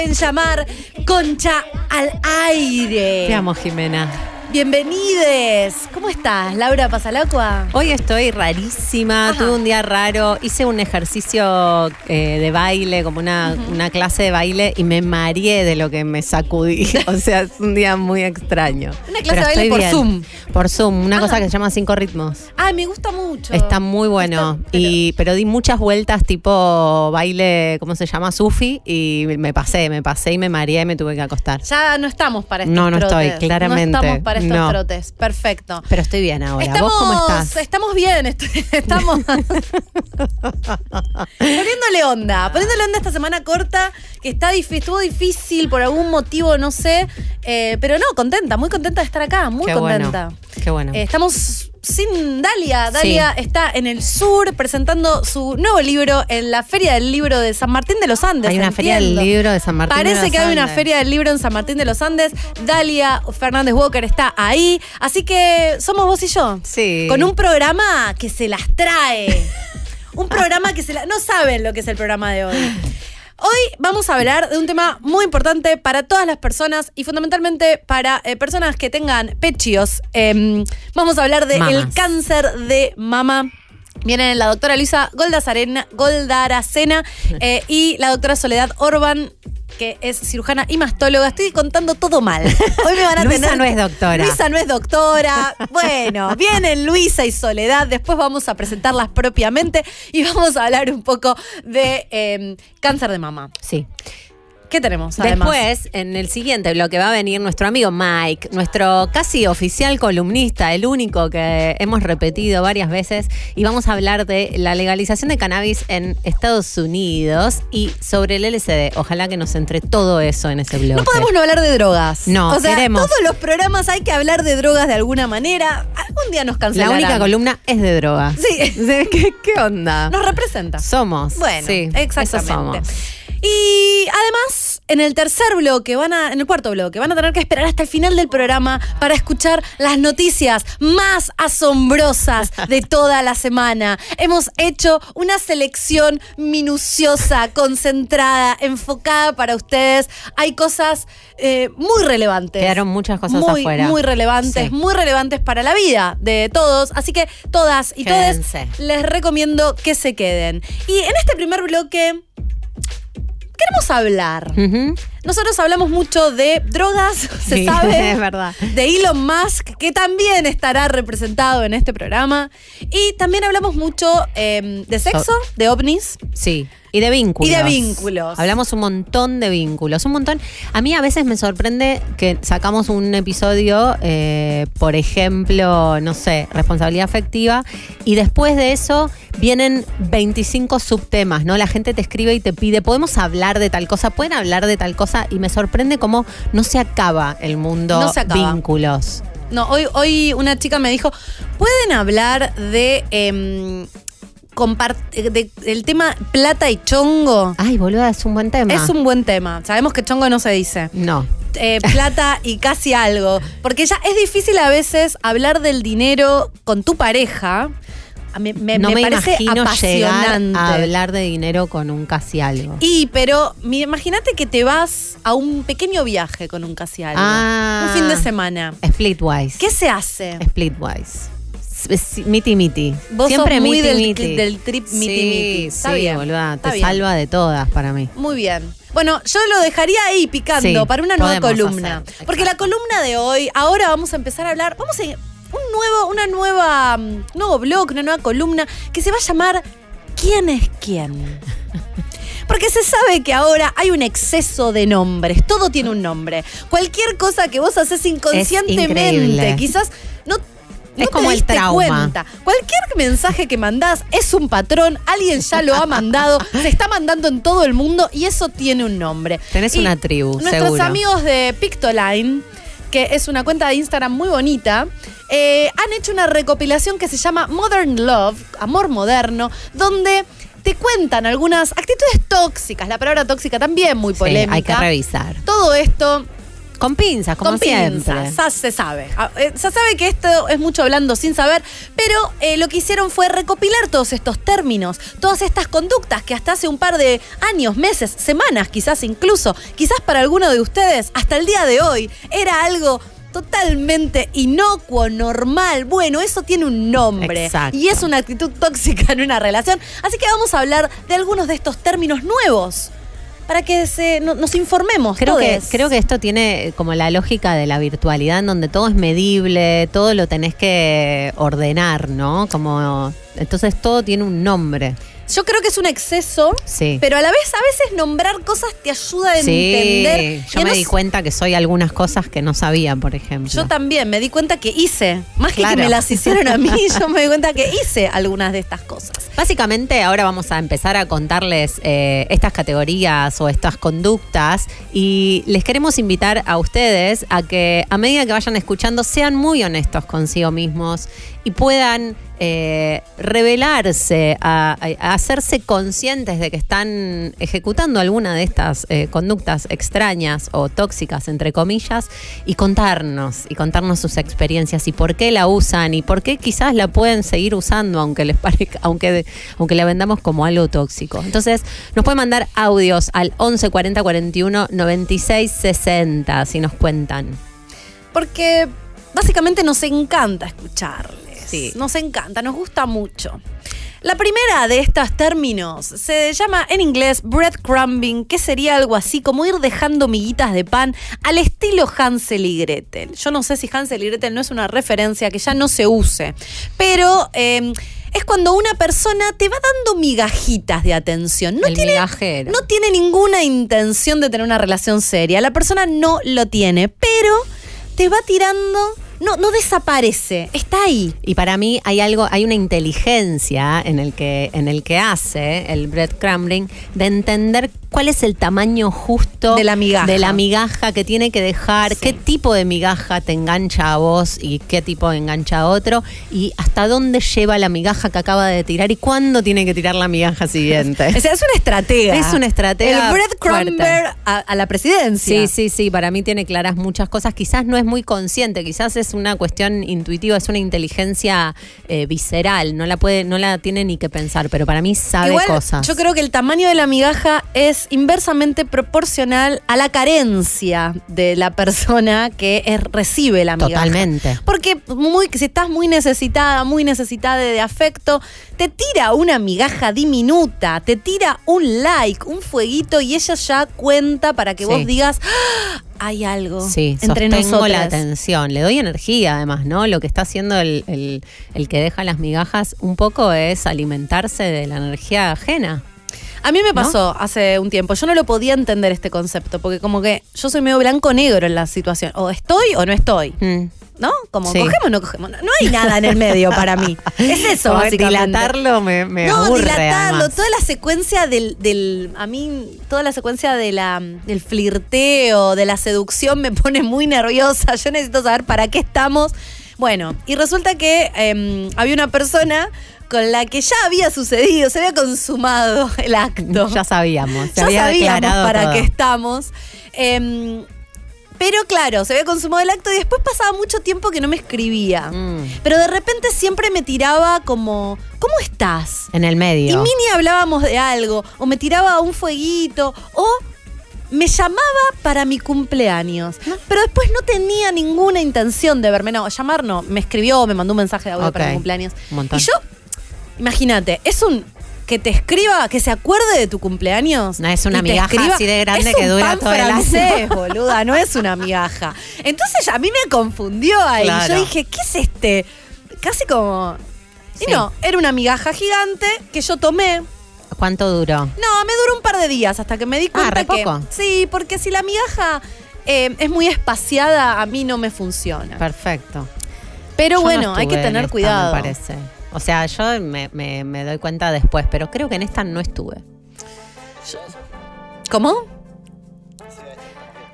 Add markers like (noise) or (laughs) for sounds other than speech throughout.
hemos dado en llamar Concha al aire. Te amo, Jimena. Bienvenides. ¿Cómo estás, Laura Pasalacua? Hoy estoy rarísima, Ajá. tuve un día raro, hice un ejercicio eh, de baile, como una, una clase de baile, y me mareé de lo que me sacudí. (laughs) o sea, es un día muy extraño. Una clase Pero de baile por bien. Zoom. Por Zoom, una Ah. cosa que se llama cinco ritmos. Ay, me gusta mucho. Está muy bueno. Está- pero- y, pero di muchas vueltas tipo baile, ¿cómo se llama? Sufi. Y me pasé, me pasé y me mareé y me tuve que acostar. Ya no estamos para estos No, no trotes. estoy, claramente. No estamos para estos No. trotes. Perfecto. Pero estoy bien ahora. Estamos, ¿Vos cómo estás? estamos bien, est- (laughs) estamos poniéndole onda, poniéndole onda esta semana corta, que está estuvo difícil por algún motivo, no sé, eh, pero no, contenta, muy contenta de estar acá, muy Qué contenta. bueno. Qué bueno. Eh, estamos sin Dalia. Dalia está en el sur presentando su nuevo libro en la Feria del Libro de San Martín de los Andes. Hay una feria del libro de San Martín de Parece los que hay una feria del libro en San Martín de los Andes. Dalia Fernández Walker está ahí. Así que somos vos y yo. Sí. Con un programa que se las trae. un programa que se la... No saben lo que es el programa de hoy. (laughs) Hoy vamos a hablar de un tema muy importante para todas las personas y fundamentalmente para eh, personas que tengan pechios. Em, vamos a hablar del Mamas. cáncer de mama. Vienen la doctora Luisa Goldazarena- Goldaracena (laughs) eh, y la doctora Soledad Orban, que es cirujana y mastóloga. Estoy contando todo mal. Hoy me van a Luisa tener no es doctora. Luisa no es doctora. Bueno, (laughs) vienen Luisa y Soledad. Después vamos a presentarlas propiamente y vamos a hablar un poco de eh, cáncer de mama. Sí. ¿Qué tenemos además? Después, en el siguiente bloque va a venir nuestro amigo Mike, nuestro casi oficial columnista, el único que hemos repetido varias veces, y vamos a hablar de la legalización de cannabis en Estados Unidos y sobre el LSD. Ojalá que nos entre todo eso en ese bloque. No podemos no hablar de drogas. No, o sea, queremos. todos los programas hay que hablar de drogas de alguna manera. Algún día nos La cancelarán. única columna es de drogas. Sí. (laughs) ¿Qué, qué onda? Nos representa. Somos. Bueno, sí, eso exactamente. somos. Y además, en el tercer bloque, van a, en el cuarto bloque, van a tener que esperar hasta el final del programa para escuchar las noticias más asombrosas de toda la semana. Hemos hecho una selección minuciosa, concentrada, enfocada para ustedes. Hay cosas eh, muy relevantes. Quedaron muchas cosas muy, afuera. Muy relevantes, Sí. muy relevantes para la vida de todos. Así que todas y todos les recomiendo que se queden. Y en este primer bloque queremos hablar. Nosotros hablamos mucho de drogas, (laughs) se Sí, sabe. (laughs) es verdad. De Elon Musk, que también estará representado en este programa. Y también hablamos mucho eh, de sexo, de ovnis. Sí. Y de vínculos. Y de vínculos. Hablamos un montón de vínculos. Un montón. A mí a veces me sorprende que sacamos un episodio, eh, por ejemplo, no sé, responsabilidad afectiva, y después de eso vienen 25 subtemas, ¿no? La gente te escribe y te pide, ¿podemos hablar de tal cosa? ¿Pueden hablar de tal cosa? Y me sorprende cómo no se acaba el mundo No se acaba. vínculos. No, hoy, hoy una chica me dijo, ¿pueden hablar de... em, de- del tema plata y chongo? Ay, boluda, es un buen tema. Es un buen tema. Sabemos que chongo no se dice. No. eh, plata y casi algo. Porque ya es difícil a veces hablar del dinero con tu pareja. Me, no me me, parece imagino apasionante. a hablar de dinero con un casi algo. Y, pero imagínate que te vas a un pequeño viaje con un casi algo. Ah. Un fin de semana. Splitwise. ¿Qué se hace? Splitwise. Miti miti. Vos Siempre sos muy miti, del- miti. del trip miti, sí, miti. Está sí, bien, boluda. está Te bien. salva de todas para mí. Muy bien. Bueno, yo lo dejaría ahí picando Sí, para una nueva columna. hacer, Porque la columna de hoy, ahora vamos a empezar a hablar, vamos a un nuevo, una nueva, mm, nuevo blog, una nueva columna que se va a llamar ¿Quién es quién? (laughs) Porque se sabe que ahora hay un exceso de nombres, todo tiene un nombre. Cualquier cosa que vos haces inconscientemente, quizás no No Es te como el diste trauma. cuenta. Cualquier mensaje que mandás es un patrón, alguien ya lo ha mandado, se está mandando en todo el mundo y eso tiene un nombre. Tenés Y una tribu, Nuestros seguro. amigos de Pictoline, que es una cuenta de Instagram muy bonita, eh, han hecho una recopilación que se llama Modern Love, Amor Moderno, donde te cuentan algunas actitudes tóxicas. La palabra tóxica también muy Sí, polémica. hay que revisar. Todo esto Con pinzas, como con pinzas, ya se sabe. Ah, eh, Se sabe que esto es mucho hablando sin saber, pero eh, lo que hicieron fue recopilar todos estos términos, todas estas conductas que hasta hace un par de años, meses, semanas, quizás incluso, quizás para alguno de ustedes, hasta el día de hoy, era algo totalmente inocuo, normal. Bueno, eso tiene un nombre. Exacto. Y es una actitud tóxica en una relación. Así que vamos a hablar de algunos de estos términos nuevos. Para que se, no- nos informemos. Creo que, creo que esto tiene como la lógica de la virtualidad, en donde todo es medible, todo lo tenés que ordenar, ¿no? Como entonces todo tiene un nombre. Yo creo que es un exceso, Sí. pero a la vez a veces nombrar cosas te ayuda a Sí, entender. yo me no di cuenta que soy algunas cosas que no sabía, por ejemplo. Yo también me di cuenta que hice, más que que me las hicieron a mí, (laughs) yo me di cuenta que hice algunas de estas cosas. Básicamente ahora vamos a empezar a contarles eh, estas categorías o estas conductas y les queremos invitar a ustedes a que a medida que vayan escuchando sean muy honestos consigo mismos y puedan eh, revelarse, a, hacerse conscientes de que están ejecutando alguna de estas eh, conductas extrañas o tóxicas, entre comillas, y contarnos, y contarnos sus experiencias y por qué la usan y por qué quizás la pueden seguir usando, aunque les (laughs) aunque, aunque la vendamos como algo tóxico. Entonces, nos pueden mandar audios al 11 40 41 96 60 si nos cuentan. Porque básicamente nos encanta escucharles. Sí. Nos encanta, nos gusta mucho. La primera de estos términos se llama en inglés breadcrumbing, que sería algo así como ir dejando miguitas de pan al estilo Hansel y Gretel. Yo no sé si Hansel y Gretel no es una referencia que ya no se use, pero eh, es cuando una persona te va dando migajitas de atención. No El tiene, migajero. no tiene ninguna intención de tener una relación seria. La persona no lo tiene, pero te va tirando, no, no desaparece, está ahí. Y para mí hay algo, hay una inteligencia en el que, en el que hace el breadcrumbing de entender cuál es el tamaño justo De la migaja. de la migaja que tiene que dejar, qué tipo de migaja te engancha a vos y qué tipo engancha a otro, y hasta dónde lleva la migaja que acaba de tirar y cuándo tiene que tirar la migaja siguiente. (laughs) O sea, es una estratega. Es una estratega El breadcrumber a, a la presidencia. Sí, sí, sí, para mí tiene claras muchas cosas. Quizás no es muy consciente, quizás es una cuestión intuitiva, es una inteligencia eh, visceral, no la puede, no la tiene ni que pensar, pero para mí sabe Igual, cosas. yo creo que el tamaño de la migaja es inversamente proporcional a la carencia de la persona que es- recibe la migaja. Totalmente. Porque muy, si estás muy necesitada, muy necesitada de, de afecto, te tira una migaja diminuta, te tira un like, un fueguito y ella ya cuenta para que Sí. vos digas, "Ah, hay algo Sí, entre nosotros. la atención, le doy energía además, ¿no? Lo que está haciendo el, el- el que deja las migajas un poco es alimentarse de la energía ajena. A mí me pasó hace un tiempo, yo no lo podía entender este concepto, porque como que yo soy medio blanco-negro en la situación, o estoy o no estoy. Mm. ¿No? Como Sí. cogemos o no cogemos. No, no hay nada en el medio para mí. Es eso, Como básicamente. Dilatarlo me, me no, aburre dilatarlo, además. toda la secuencia del, del, a mí, toda la secuencia de la, del flirteo, de la seducción me pone muy nerviosa. Yo necesito saber para qué estamos. Bueno, y resulta que em, había una persona con la que ya había sucedido, se había consumado el acto. Ya sabíamos, se ya había sabíamos para todo. qué estamos. Em, pero claro, se había consumado el acto y después pasaba mucho tiempo que no me escribía. Mm. Pero de repente siempre me tiraba como, ¿cómo estás? En el Y medio. mini hablábamos de algo, o me tiraba un fueguito, o me llamaba para mi cumpleaños. Pero después no tenía ninguna intención de verme. No, llamar no. Me escribió, me mandó un mensaje de audio para mi cumpleaños. Un montón. Y yo, imagínate, es un que te escriba, que se acuerde de tu cumpleaños. No, es una migaja así de grande es que un dura pan todo el año. (laughs) boluda, no es una migaja. Entonces a mí me confundió ahí. Claro. Yo dije, ¿qué es este? Casi como. Y Sí. no, era una migaja gigante que yo tomé. ¿Cuánto duró? No, me duró un par de días hasta que me di Ah, cuenta re que. poco. Sí, porque si la migaja eh, es muy espaciada, a mí no me funciona. Perfecto. Pero Yo no bueno, hay que tener esta, cuidado. Me parece. O sea, yo me, me- me doy cuenta después, pero creo que en esta no estuve. ¿Cómo?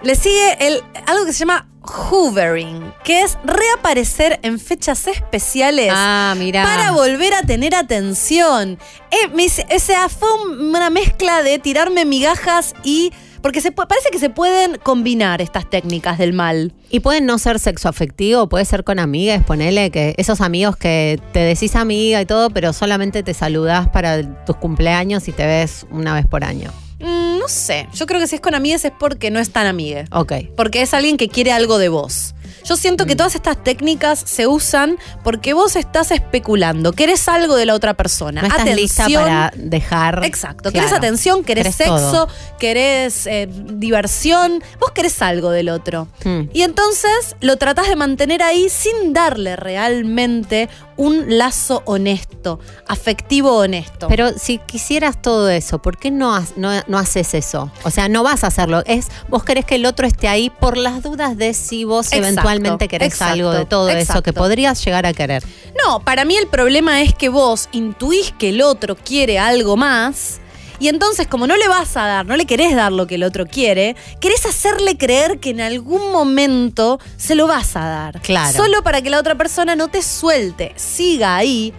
Le sigue el, algo que se llama hoovering, que es reaparecer en fechas especiales Ah, para volver a tener atención. Eh, me o sea, fue un- una mezcla de tirarme migajas y... Porque se parece que se pueden combinar estas técnicas del mal. Y pueden no ser sexo afectivo, puede ser con amigas, ponele que esos amigos que te decís amiga y todo, pero solamente te saludás para tus cumpleaños y te ves una vez por año. Mm, no sé, yo creo que si es con amigas es porque no es tan amigue. Ok. Porque es alguien que quiere algo de vos. Yo siento que todas estas técnicas se usan porque vos estás especulando, querés algo de la otra persona. No estás atención. lista para dejar. Exacto, Claro. querés atención, querés, Querés sexo, todo. querés eh, diversión, vos querés algo del otro. Mm. Y entonces lo tratás de mantener ahí sin darle realmente un lazo honesto, afectivo honesto. Pero si quisieras todo eso, ¿por qué no, no, no haces eso? O sea, no vas a hacerlo. Es vos querés que el otro esté ahí por las dudas de si vos Exacto, eventualmente querés exacto, algo de todo eso que podrías llegar a querer. No, para mí el problema es que vos intuís que el otro quiere algo más. Y entonces, como no le vas a dar, no le querés dar lo que el otro quiere, querés hacerle creer que en algún momento se lo vas a dar. Claro. Solo para que la otra persona no te suelte, siga ahí.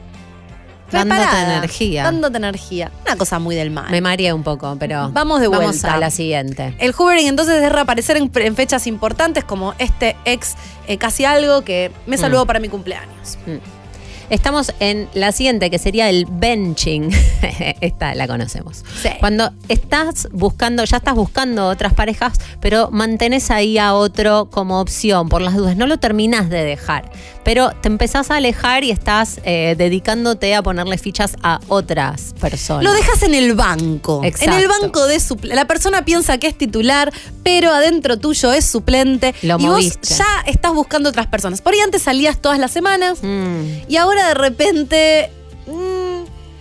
Dándote energía. Dándote energía. Una cosa muy del mal. Me mareé un poco, pero. Vamos de Vamos vuelta. a la siguiente. El hoovering entonces es reaparecer en, en fechas importantes como este ex eh, casi algo que me Mm. saludó para mi cumpleaños. Estamos en la siguiente, que sería el benching. (laughs) Esta la conocemos. Sí. Cuando estás buscando, ya estás buscando otras parejas, pero mantenés ahí a otro como opción por las dudas. No lo terminás de dejar, pero te empezás a alejar y estás eh, dedicándote a ponerle fichas a otras personas. Lo dejas en el banco. Exacto. En el banco de suplente. La persona piensa que es titular, pero adentro tuyo es suplente. Lo y moviste. vos ya estás buscando otras personas. Por ahí antes salías todas las semanas Mm. y ahora de repente mm,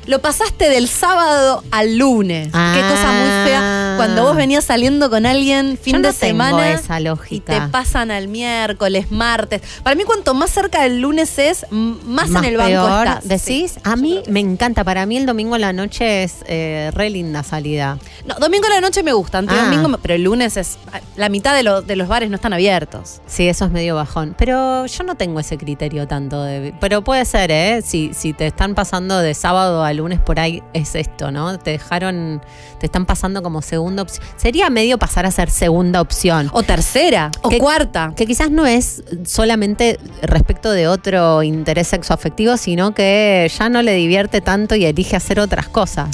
lo pasaste del sábado al lunes. Qué cosa muy fea. Cuando vos venías saliendo con alguien fin Yo no de tengo semana esa y lógica. te pasan al miércoles, martes. Para mí cuanto más cerca del lunes es, más, en el banco peor, estás. ¿Decís? Sí. A mí me encanta. Para mí el domingo a la noche es eh, re linda salida. No, domingo a la noche me gusta, Ah. domingo, pero el lunes es. La mitad de, los de los bares no están abiertos. Sí, eso es medio bajón. Pero yo no tengo ese criterio tanto de. Pero puede ser, ¿eh? Si, si te están pasando de sábado a lunes por ahí, es esto, ¿no? Te dejaron. Te están pasando como segunda opción. Sería medio pasar a ser segunda opción. O tercera, o Que- cuarta. Que quizás no es solamente respecto de otro interés sexoafectivo, sino que ya no le divierte tanto y elige hacer otras cosas.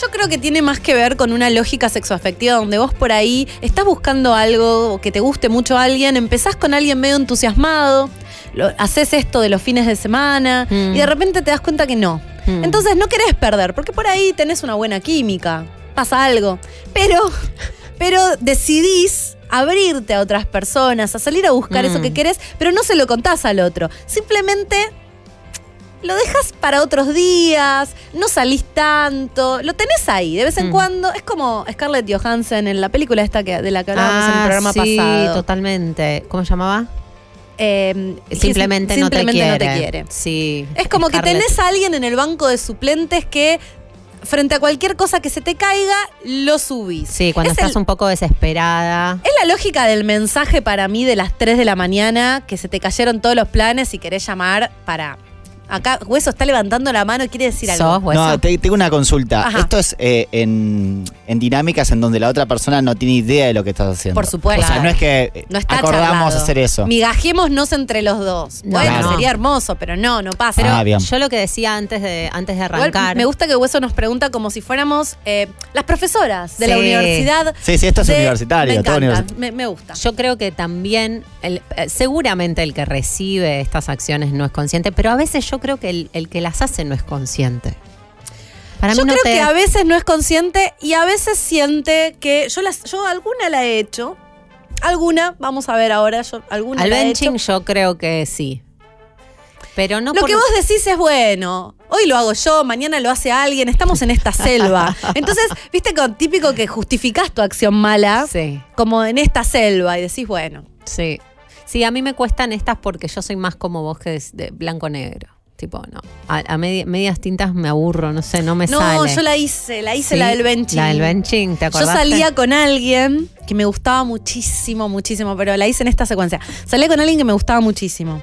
Yo creo que tiene más que ver con una lógica sexoafectiva donde vos por ahí estás buscando algo que te guste mucho a alguien, empezás con alguien medio entusiasmado, lo- haces esto de los fines de semana Mm. y de repente te das cuenta que no. Mm. Entonces no querés perder, porque por ahí tenés una buena química, pasa algo. Pero, (laughs) pero decidís abrirte a otras personas, a salir a buscar Mm. eso que querés, pero no se lo contás al otro. Simplemente lo dejas para otros días, no salís tanto, lo tenés ahí de vez en Mm. cuando. Es como Scarlett Johansson en la película esta que, de la que hablábamos en el Ah, programa sí, pasado. totalmente. ¿Cómo se llamaba? Eh, Simplemente, no, te simplemente quiere. no te quiere. Sí. Es como que tenés a alguien en el banco de suplentes que frente a cualquier cosa que se te caiga, lo subís. Sí, cuando es estás el- un poco desesperada. Es la lógica del mensaje para mí de las 3 de la mañana, que se te cayeron todos los planes y querés llamar para... Acá Hueso está levantando la mano y quiere decir algo. ¿Sos hueso? No, te- tengo una consulta. Ajá. Esto es eh, en, en dinámicas en donde la otra persona no tiene idea de lo que estás haciendo. Por supuesto. O sea, no es que No está acordamos charlado. hacer eso. Migajémonos entre los dos. No, bueno, no. sería hermoso, pero no, no pasa. Pero Ah, bien. yo lo que decía antes de, antes de Igual arrancar. me gusta que Hueso nos pregunta como si fuéramos eh, las profesoras de la universidad. Sí, sí, esto es de- universitario, Me todo me, me gusta. Yo creo que también, el- eh, seguramente el que recibe estas acciones no es consciente, pero a veces yo creo que el, el que las hace no es consciente. Para yo no creo te- que a veces no es consciente y a veces siente que yo las, yo alguna la he hecho. Alguna, vamos a ver ahora, yo alguna Al la he benching hecho. yo creo que sí. Pero no Lo por- que vos decís es bueno. Hoy lo hago yo, mañana lo hace alguien, estamos en esta selva. (laughs) Entonces, viste con típico que justificás tu acción mala, Sí, como en esta selva, y decís, bueno. sí. Sí, a mí me cuestan estas porque yo soy más como vos que de blanco-negro. Tipo, no. A, a medi- medias tintas me aburro, no sé, no me No, sale. yo la hice, la hice Sí, la del benching. La del benching, ¿te Yo acordás? salía con alguien que me gustaba muchísimo, muchísimo, pero la hice en esta secuencia. Salía con alguien que me gustaba muchísimo.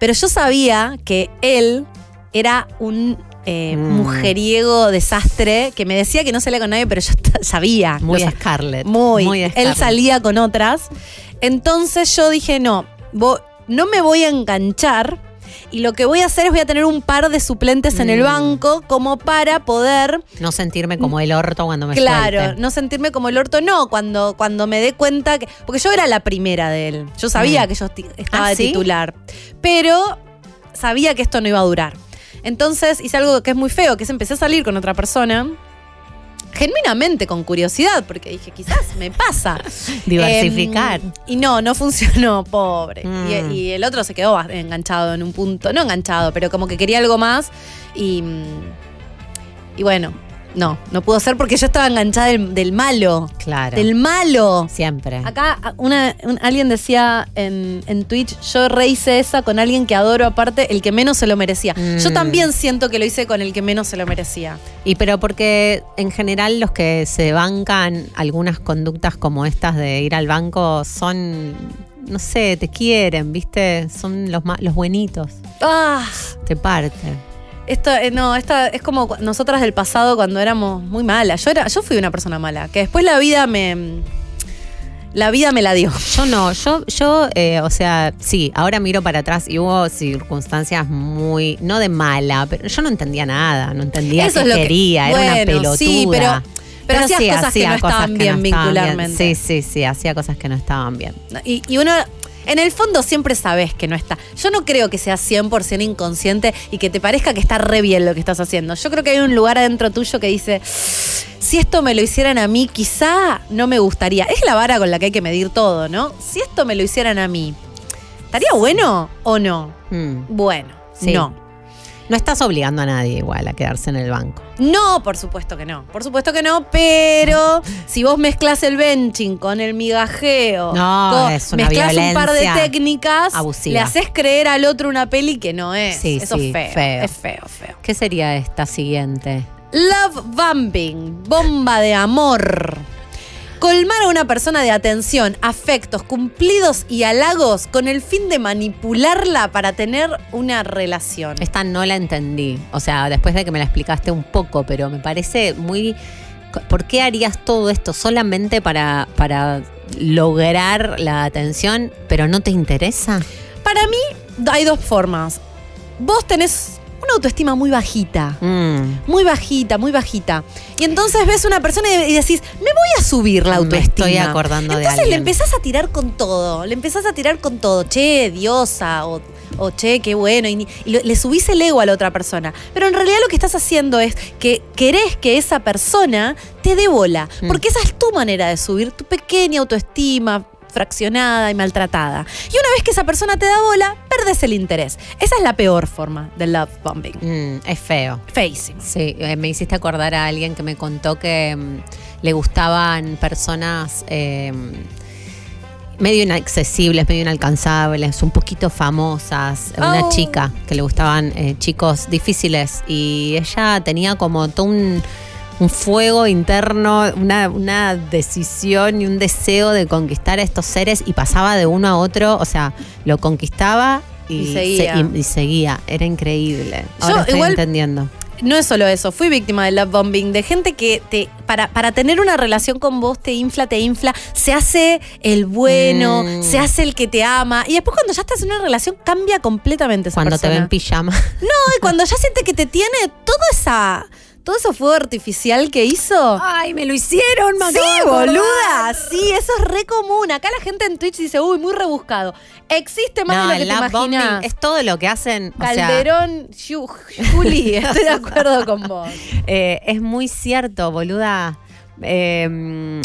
Pero yo sabía que él era un eh, Mm. mujeriego desastre que me decía que no salía con nadie, pero yo sabía. Muy Lo sa- Scarlett. Muy. Él Scarlett. salía con otras. Entonces yo dije, no, no me voy a enganchar. Y lo que voy a hacer es voy a tener un par de suplentes en el Mm. banco como para poder No sentirme como el orto cuando me Claro, suelte. no sentirme como el orto, no, cuando, cuando me dé cuenta que. Porque yo era la primera de él. Yo sabía Mm. que yo estaba ¿Ah, de sí? titular. Pero sabía que esto no iba a durar. Entonces hice algo que es muy feo, que es empecé a salir con otra persona. Genuinamente con curiosidad, porque dije, quizás me pasa. (laughs) Diversificar. Em, y no, no funcionó, (laughs) pobre. Mm. Y, y el otro se quedó enganchado en un punto. No enganchado, pero como que quería algo más. Y, y bueno, no, no pudo ser porque yo estaba enganchada del, del malo. Claro. Del malo. Siempre. Acá una, un- alguien decía en, en Twitch, yo rehice esa con alguien que adoro aparte, el que menos se lo merecía. Yo Mm. también siento que lo hice con el que menos se lo merecía. Y pero porque en general los que se bancan algunas conductas como estas de ir al banco son, no sé, te quieren, ¿viste? Son los, ma- los buenitos. Ah, Te parten. Esto, eh, no, esta es como nosotras del pasado cuando éramos muy malas. Yo, era, yo fui una persona mala, que después la vida me... La vida me la dio. Yo no, yo, yo, eh, o sea, sí, ahora miro para atrás y hubo circunstancias muy, no de mala, pero yo no entendía nada, no entendía Eso qué es lo que- quería, era una pelotuda. sí, pero- pero hacías cosas que no estaban bien estaban vincularmente. Sí, sí, sí, hacía cosas que no estaban bien. Y, y uno, en el fondo siempre sabes que no está. Yo no creo que sea 100% inconsciente y que te parezca que está re bien lo que estás haciendo. Yo creo que hay un lugar adentro tuyo que dice, si esto me lo hicieran a mí, quizá no me gustaría. Es la vara con la que hay que medir todo, ¿no? Si esto me lo hicieran a mí, ¿estaría bueno o no? Mm. Bueno, Sí. no. No estás obligando a nadie igual a quedarse en el banco. No, por supuesto que no. Por supuesto que no, pero si vos mezclas el benching con el migajeo, No, con- es una mezclas un par de técnicas, abusiva. le haces creer al otro una peli que no es. Sí, Eso sí, es feo, feo. Es feo, feo. ¿Qué sería esta siguiente? Love bombing, bomba de amor. Colmar a una persona de atención, afectos, cumplidos y halagos con el fin de manipularla para tener una relación. Esta no la entendí. O sea, después de que me la explicaste un poco, pero me parece muy. ¿Por qué harías todo esto solamente para, para lograr la atención, pero no te interesa? Para mí hay dos formas. Vos tenés una autoestima muy bajita. Mm, Muy bajita, muy bajita. Y entonces ves una persona y y decís, me voy a subir la Me autoestima. estoy acordando de entonces le empezás a tirar con todo. Le empezás a tirar con todo. Che, diosa. O, o che, qué bueno. Y, le subís el ego a la otra persona. Pero en realidad lo que estás haciendo es que querés que esa persona te dé bola. Mm. Porque esa es tu manera de subir tu pequeña autoestima fraccionada y maltratada. Y una vez que esa persona te da bola, perdes el interés. Esa es la peor forma del love bombing. mm, es feo. Feísimo. Sí, eh, me hiciste acordar a alguien que me contó que mm, le gustaban personas eh, medio inaccesibles, medio inalcanzables, un poquito famosas. Una Oh. chica que le gustaban eh, chicos difíciles y ella tenía como todo un, un fuego interno, una, una decisión y un deseo de conquistar a estos seres y pasaba de uno a otro, o sea, lo conquistaba. Y, Y seguía. se- y- y seguía, era increíble. Ahora Yo estoy igual- entendiendo. No es solo eso, fui víctima del love bombing, de gente que te, para, para tener una relación con vos te infla, te infla, se hace el bueno, Mm. se hace el que te ama, y después cuando ya estás en una relación cambia completamente esa Cuando te persona. ven pijama. No, y cuando ya siente que te tiene toda esa, todo ese fuego artificial que hizo. ¡Ay, me lo hicieron, Sí, boluda, sí, eso es re común. Acá la gente en Twitch dice, uy, muy rebuscado. Existe más No, de lo que te imaginas. es todo lo que hacen. o sea, Calderón, Yu- Juli, (laughs) estoy de acuerdo con vos. eh, es muy cierto, boluda. Eh,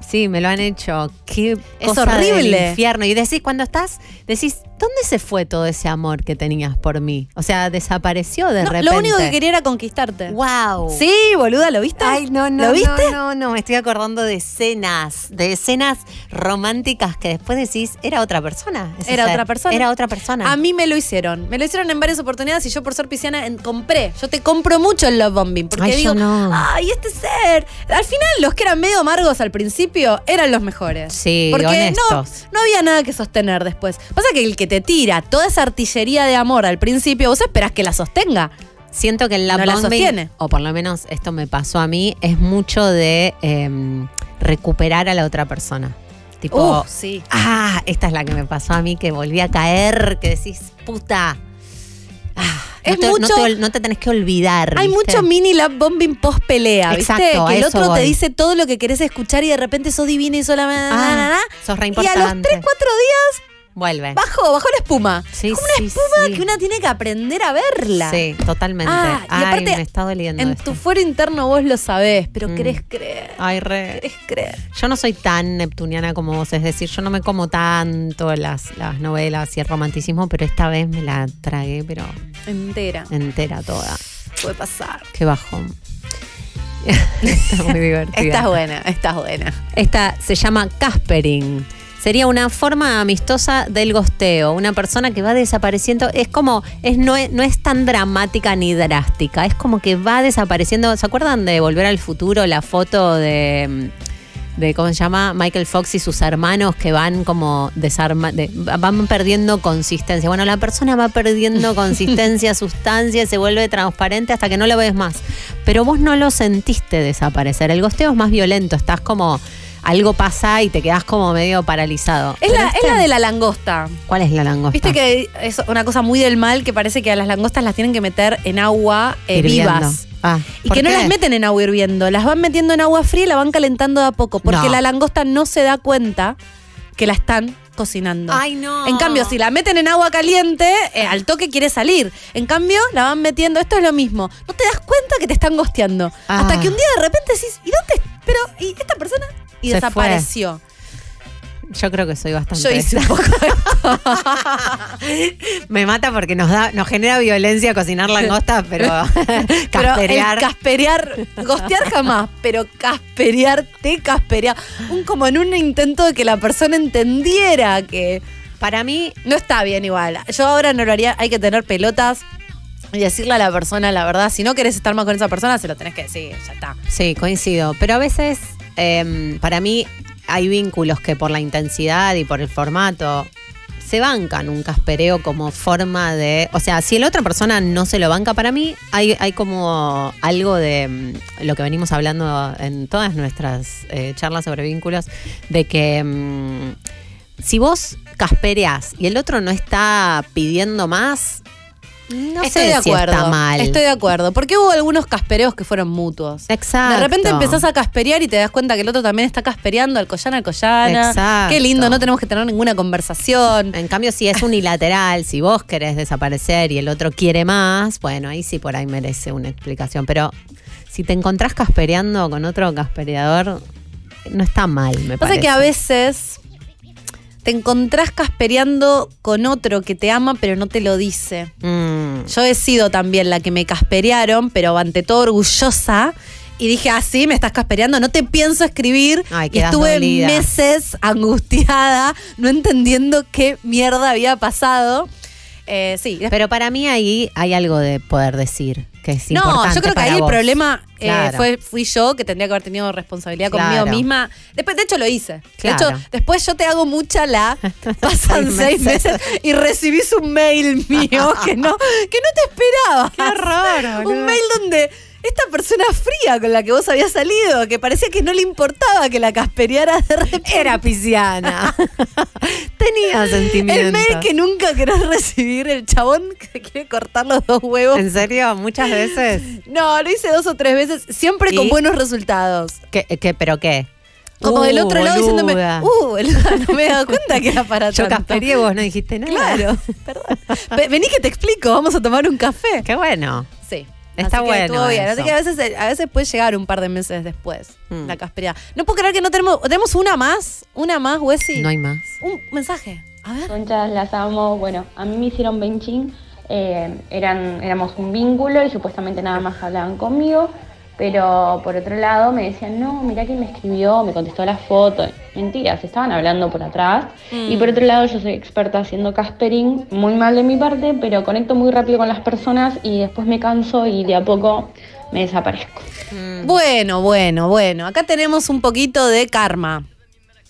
sí, me lo han hecho. Qué Es cosa horrible. del infierno. Y decís, cuando estás, decís, ¿Dónde se fue todo ese amor que tenías por mí? O sea, desapareció de No, repente. lo único que quería era conquistarte. ¡Wow! Sí, boluda, ¿lo viste? Ay, no, no, ¿Lo viste? no, no, no, me estoy acordando de escenas, de escenas románticas que después decís, era otra persona. Era ser. otra persona. Era otra persona. A mí me lo hicieron. Me lo hicieron en varias oportunidades y yo por ser pisciana en- compré. Yo te compro mucho el love bombing. Porque Ay, digo, yo no. ay, este ser. Al final, los que eran medio amargos al principio eran los mejores. Sí, porque no, no había nada que sostener después. Pasa que el que te tira toda esa artillería de amor al principio, vos esperás que la sostenga. Siento que el love No la bombing, sostiene. o por lo menos esto me pasó a mí, es mucho de em, recuperar a la otra persona. Tipo, Uh, sí. ah, esta es la que me pasó a mí, que volví a caer, que decís, puta. Ah, Es no, te, no mucho- te no te tenés que olvidar. Hay ¿viste? mucho mini love bombing post pelea, ¿viste? Exacto, que el otro te dice todo lo que querés escuchar y de repente sos divina y sola. na, na, Ah, sos re y a los importante. 3, 4 días Vuelve. Bajo, bajo la espuma. Sí, Como una sí, espuma sí. que una tiene que aprender a verla. Sí, totalmente. Ah, y Ay, aparte, me está doliendo En esto. tu fuero interno vos lo sabés, pero Mm. querés creer. Ay, re. Querés creer. Yo no soy tan neptuniana como vos, es decir, yo no me como tanto las, las novelas y el romanticismo, pero esta vez me la tragué, pero Entera. entera toda. Puede pasar. Qué bajón. (laughs) Está muy divertida. Estás buena, estás buena. Esta se llama Caspering. Sería una forma amistosa del gosteo, una persona que va desapareciendo, es como, es, no, es, no es tan dramática ni drástica, es como que va desapareciendo. ¿Se acuerdan de Volver al Futuro, la foto de, de ¿cómo se llama? Michael Fox y sus hermanos que van como desarma, de- van perdiendo consistencia. Bueno, la persona va perdiendo (laughs) consistencia, sustancia, se vuelve transparente hasta que no lo ves más. Pero vos no lo sentiste desaparecer. El gosteo es más violento, estás como algo pasa y te quedas como medio paralizado. Es la, este- es la de la langosta. ¿Cuál es la langosta? Viste que es una cosa muy del mal que parece que a las langostas las tienen que meter en agua eh, Hirviendo. vivas. Ah, Y ¿por que no las meten en agua hirviendo, las van metiendo en agua fría y la van calentando de a poco, porque No. la langosta no se da cuenta que la están cocinando. Ay, no. En cambio, si la meten en agua caliente, eh, al toque quiere salir. En cambio, la van metiendo, esto es lo mismo. No te das cuenta que te están gosteando. Ah. Hasta que un día de repente decís, ¿y dónde? Pero, ¿y esta persona? Y Se desapareció. Yo creo que soy bastante. Yo hice un poco (laughs) Me mata porque nos da, nos genera violencia cocinar langostas, (laughs) pero Pero casperear. el casperear, gostear jamás, pero casperear, te casperear. Un, como en un intento de que la persona entendiera que Para mí, no está bien igual. Yo ahora no lo haría, hay que tener pelotas y decirle a la persona la verdad. Si no querés estar más con esa persona, se lo tenés que decir, ya está. sí, coincido. Pero a veces, em, para mí, hay vínculos que por la intensidad y por el formato se bancan un caspereo como forma de. O sea, si la otra persona no se lo banca, para mí hay, hay como algo de mm, lo que venimos hablando en todas nuestras eh, charlas sobre vínculos, de que. mm, si vos caspereás y el otro no está pidiendo más, no Estoy sé de si acuerdo. está mal. Estoy de acuerdo. Porque hubo algunos caspereos que fueron mutuos. Exacto. De repente empezás a casperear y te das cuenta que el otro también está caspereando al collana al collana. Exacto. Qué lindo, no tenemos que tener ninguna conversación. En cambio, si es unilateral, si vos querés desaparecer y el otro quiere más, bueno, ahí sí por ahí merece una explicación. Pero si te encontrás caspereando con otro caspereador, no está mal, me Pasa parece. que a veces te encontrás caspereando con otro que te ama pero no te lo dice. Mm, Yo he sido también la que me casperearon, pero ante todo orgullosa. Y dije, ah, sí, me estás caspereando, no te pienso escribir. Ay, y quedás estuve dolida. meses angustiada, no entendiendo qué mierda había pasado. Eh, sí, Pero para mí ahí hay algo de poder decir que es no, yo creo que ahí el problema eh, Claro. fue, fui yo, que tendría que haber tenido responsabilidad conmigo misma. Después, de hecho, lo hice. Claro. De hecho, después yo te hago mucha la. (laughs) Pasan Seis meses. y recibís un mail mío que no, que no te esperaba. Qué horror, (laughs) boludo. Un mail donde esta persona fría con la que vos habías salido, que parecía que no le importaba que la caspereara de repente. Era pisciana. (laughs) Tenía sentimientos. El mail que nunca querés recibir, el chabón que quiere cortar los dos huevos. ¿En serio? Muchas veces. No, lo hice dos o tres veces, siempre con buenos resultados. ¿Qué, qué, ¿Pero qué? Como Uh, del otro lado diciéndome, uh, no me he dado cuenta que era para (laughs) Yo tanto. caspereé, vos no dijiste nada. Claro, (laughs) perdón. Ve- Vení que te explico, vamos a tomar un café. Qué bueno. Está Así que bueno estuvo bien. Así que a veces, a veces puede llegar un par de meses después Mm. la caspería. No puedo creer que no tenemos. ¿Tenemos una más? ¿Una más, Wessy? No hay más. Un mensaje. A ver. Conchas, las amo. Bueno, a mí me hicieron benching. eh, eran, éramos un vínculo y supuestamente nada más hablaban conmigo. Pero por otro lado me decían, no, mirá quién me escribió, me contestó la foto. Mentiras, estaban hablando por atrás. Y por otro lado yo soy experta haciendo caspering, muy mal de mi parte, pero conecto muy rápido con las personas y después me canso y de a poco me desaparezco. Bueno, bueno, bueno. Acá tenemos un poquito de karma.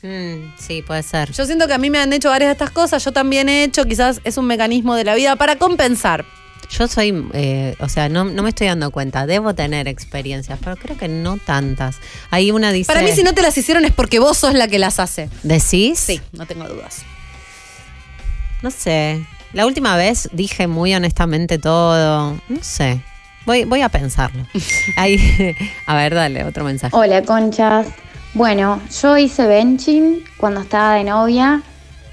Mm, sí, puede ser. Yo siento que a mí me han hecho varias de estas cosas, yo también he hecho, quizás es un mecanismo de la vida para compensar. Yo soy, eh, o sea, no, no me estoy dando cuenta. Debo tener experiencias, pero creo que no tantas. Hay una dice. Para mí si no te las hicieron es porque vos sos la que las hace. ¿Decís? Sí, no tengo dudas. No sé. La última vez dije muy honestamente todo. No sé. Voy, voy a pensarlo. (laughs) Ahí, a ver, dale, otro mensaje. Hola, conchas. Bueno, yo hice benching cuando estaba de novia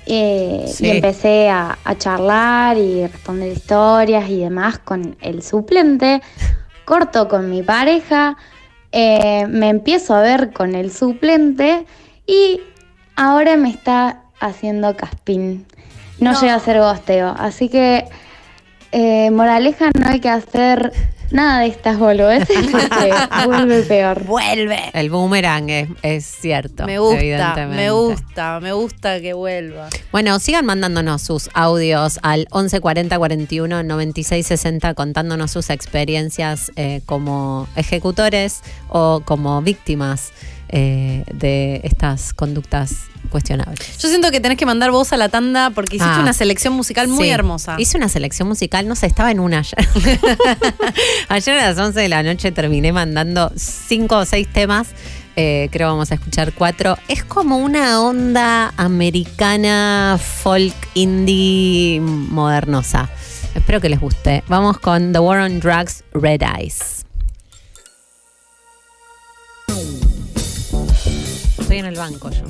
eh, Sí. y empecé a, a charlar y responder historias y demás con el suplente. Corto con mi pareja, eh, me empiezo a ver con el suplente y ahora me está haciendo caspín. No, llega a ser gosteo, así que eh, moraleja no hay que hacer nada de estas boludeces (laughs) porque vuelve peor. Vuelve. El boomerang es, es cierto. Me gusta, evidentemente. me gusta, me gusta que vuelva. Bueno, sigan mandándonos sus audios al 1140 41 96 60 contándonos sus experiencias eh, como ejecutores o como víctimas eh, de estas conductas cuestionables. Yo siento que tenés que mandar vos a la tanda porque hiciste Ah. una selección musical muy Sí. hermosa. Hice una selección musical, no sé, estaba en una ayer. (laughs) ayer a las 11 de la noche terminé mandando cinco o seis temas. Eh, creo vamos a escuchar cuatro. Es como una onda americana, folk, indie, modernosa. Espero que les guste. Vamos con The War on Drugs, Red Eyes. Estoy en el banco yo.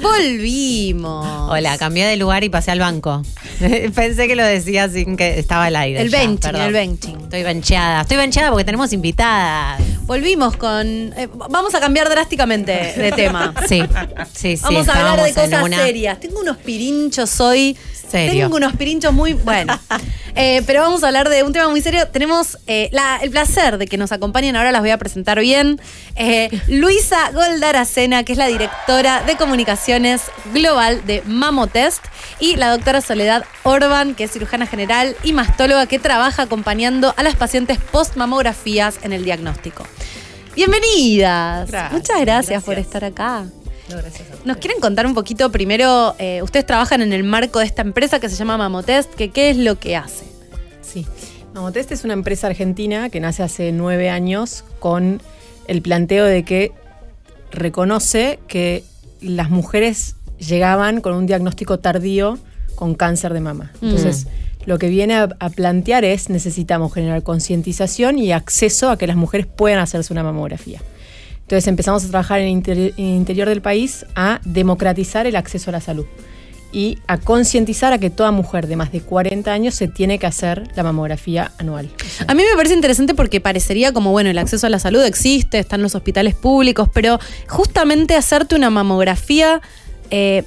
Volvimos. Hola, cambié de lugar y pasé al banco. (laughs) Pensé que lo decía sin que estaba al aire. El ya, benching, perdón. el benching. Estoy bencheada. Estoy bencheada porque tenemos invitadas. Volvimos con. eh, vamos a cambiar drásticamente de tema. Sí, sí, sí. Vamos a hablar de estábamos en cosas una- serias. Tengo unos pirinchos hoy. Serio. Tengo unos pirinchos muy. Bueno. (laughs) Eh, pero vamos a hablar de un tema muy serio. Tenemos eh, la- el placer de que nos acompañen. Ahora las voy a presentar bien. Eh, Luisa Goldaracena, que es la directora de comunicaciones global de Mamotest. Y la doctora Soledad Orban, que es cirujana general y mastóloga, que trabaja acompañando a las pacientes post-mamografías en el diagnóstico. Bienvenidas. Gracias, Muchas gracias, por estar acá. ¿Nos quieren contar un poquito primero? eh, ustedes trabajan en el marco de esta empresa que se llama Mamotest, que qué es lo que hace. Sí. Mamotest es una empresa argentina que nace hace nueve años con el planteo de que reconoce que las mujeres llegaban con un diagnóstico tardío con cáncer de mama. Entonces, lo que viene a, a plantear es necesitamos generar concientización y acceso a que las mujeres puedan hacerse una mamografía. Entonces empezamos a trabajar en el interior del país a democratizar el acceso a la salud y a concientizar a que toda mujer de más de 40 años se tiene que hacer la mamografía anual. A mí me parece interesante porque parecería como, bueno, el acceso a la salud existe, están los hospitales públicos, pero justamente hacerte una mamografía eh,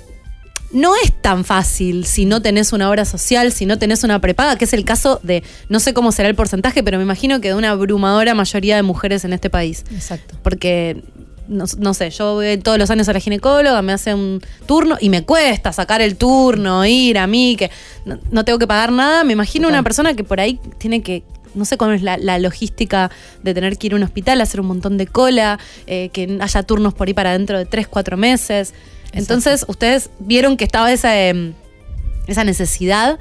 no es tan fácil si no tenés una obra social, si no tenés una prepaga, que es el caso de, no sé cómo será el porcentaje, pero me imagino que de una abrumadora mayoría de mujeres en este país. Exacto. Porque, no, no sé, yo voy todos los años a la ginecóloga, me hace un turno y me cuesta sacar el turno, ir a mí, que no, no tengo que pagar nada. Me imagino Total. una persona que por ahí tiene que, no sé cómo es la, la logística de tener que ir a un hospital, hacer un montón de cola, eh, que haya turnos por ahí para dentro de tres, cuatro meses. Entonces, ustedes vieron que estaba esa, em, esa necesidad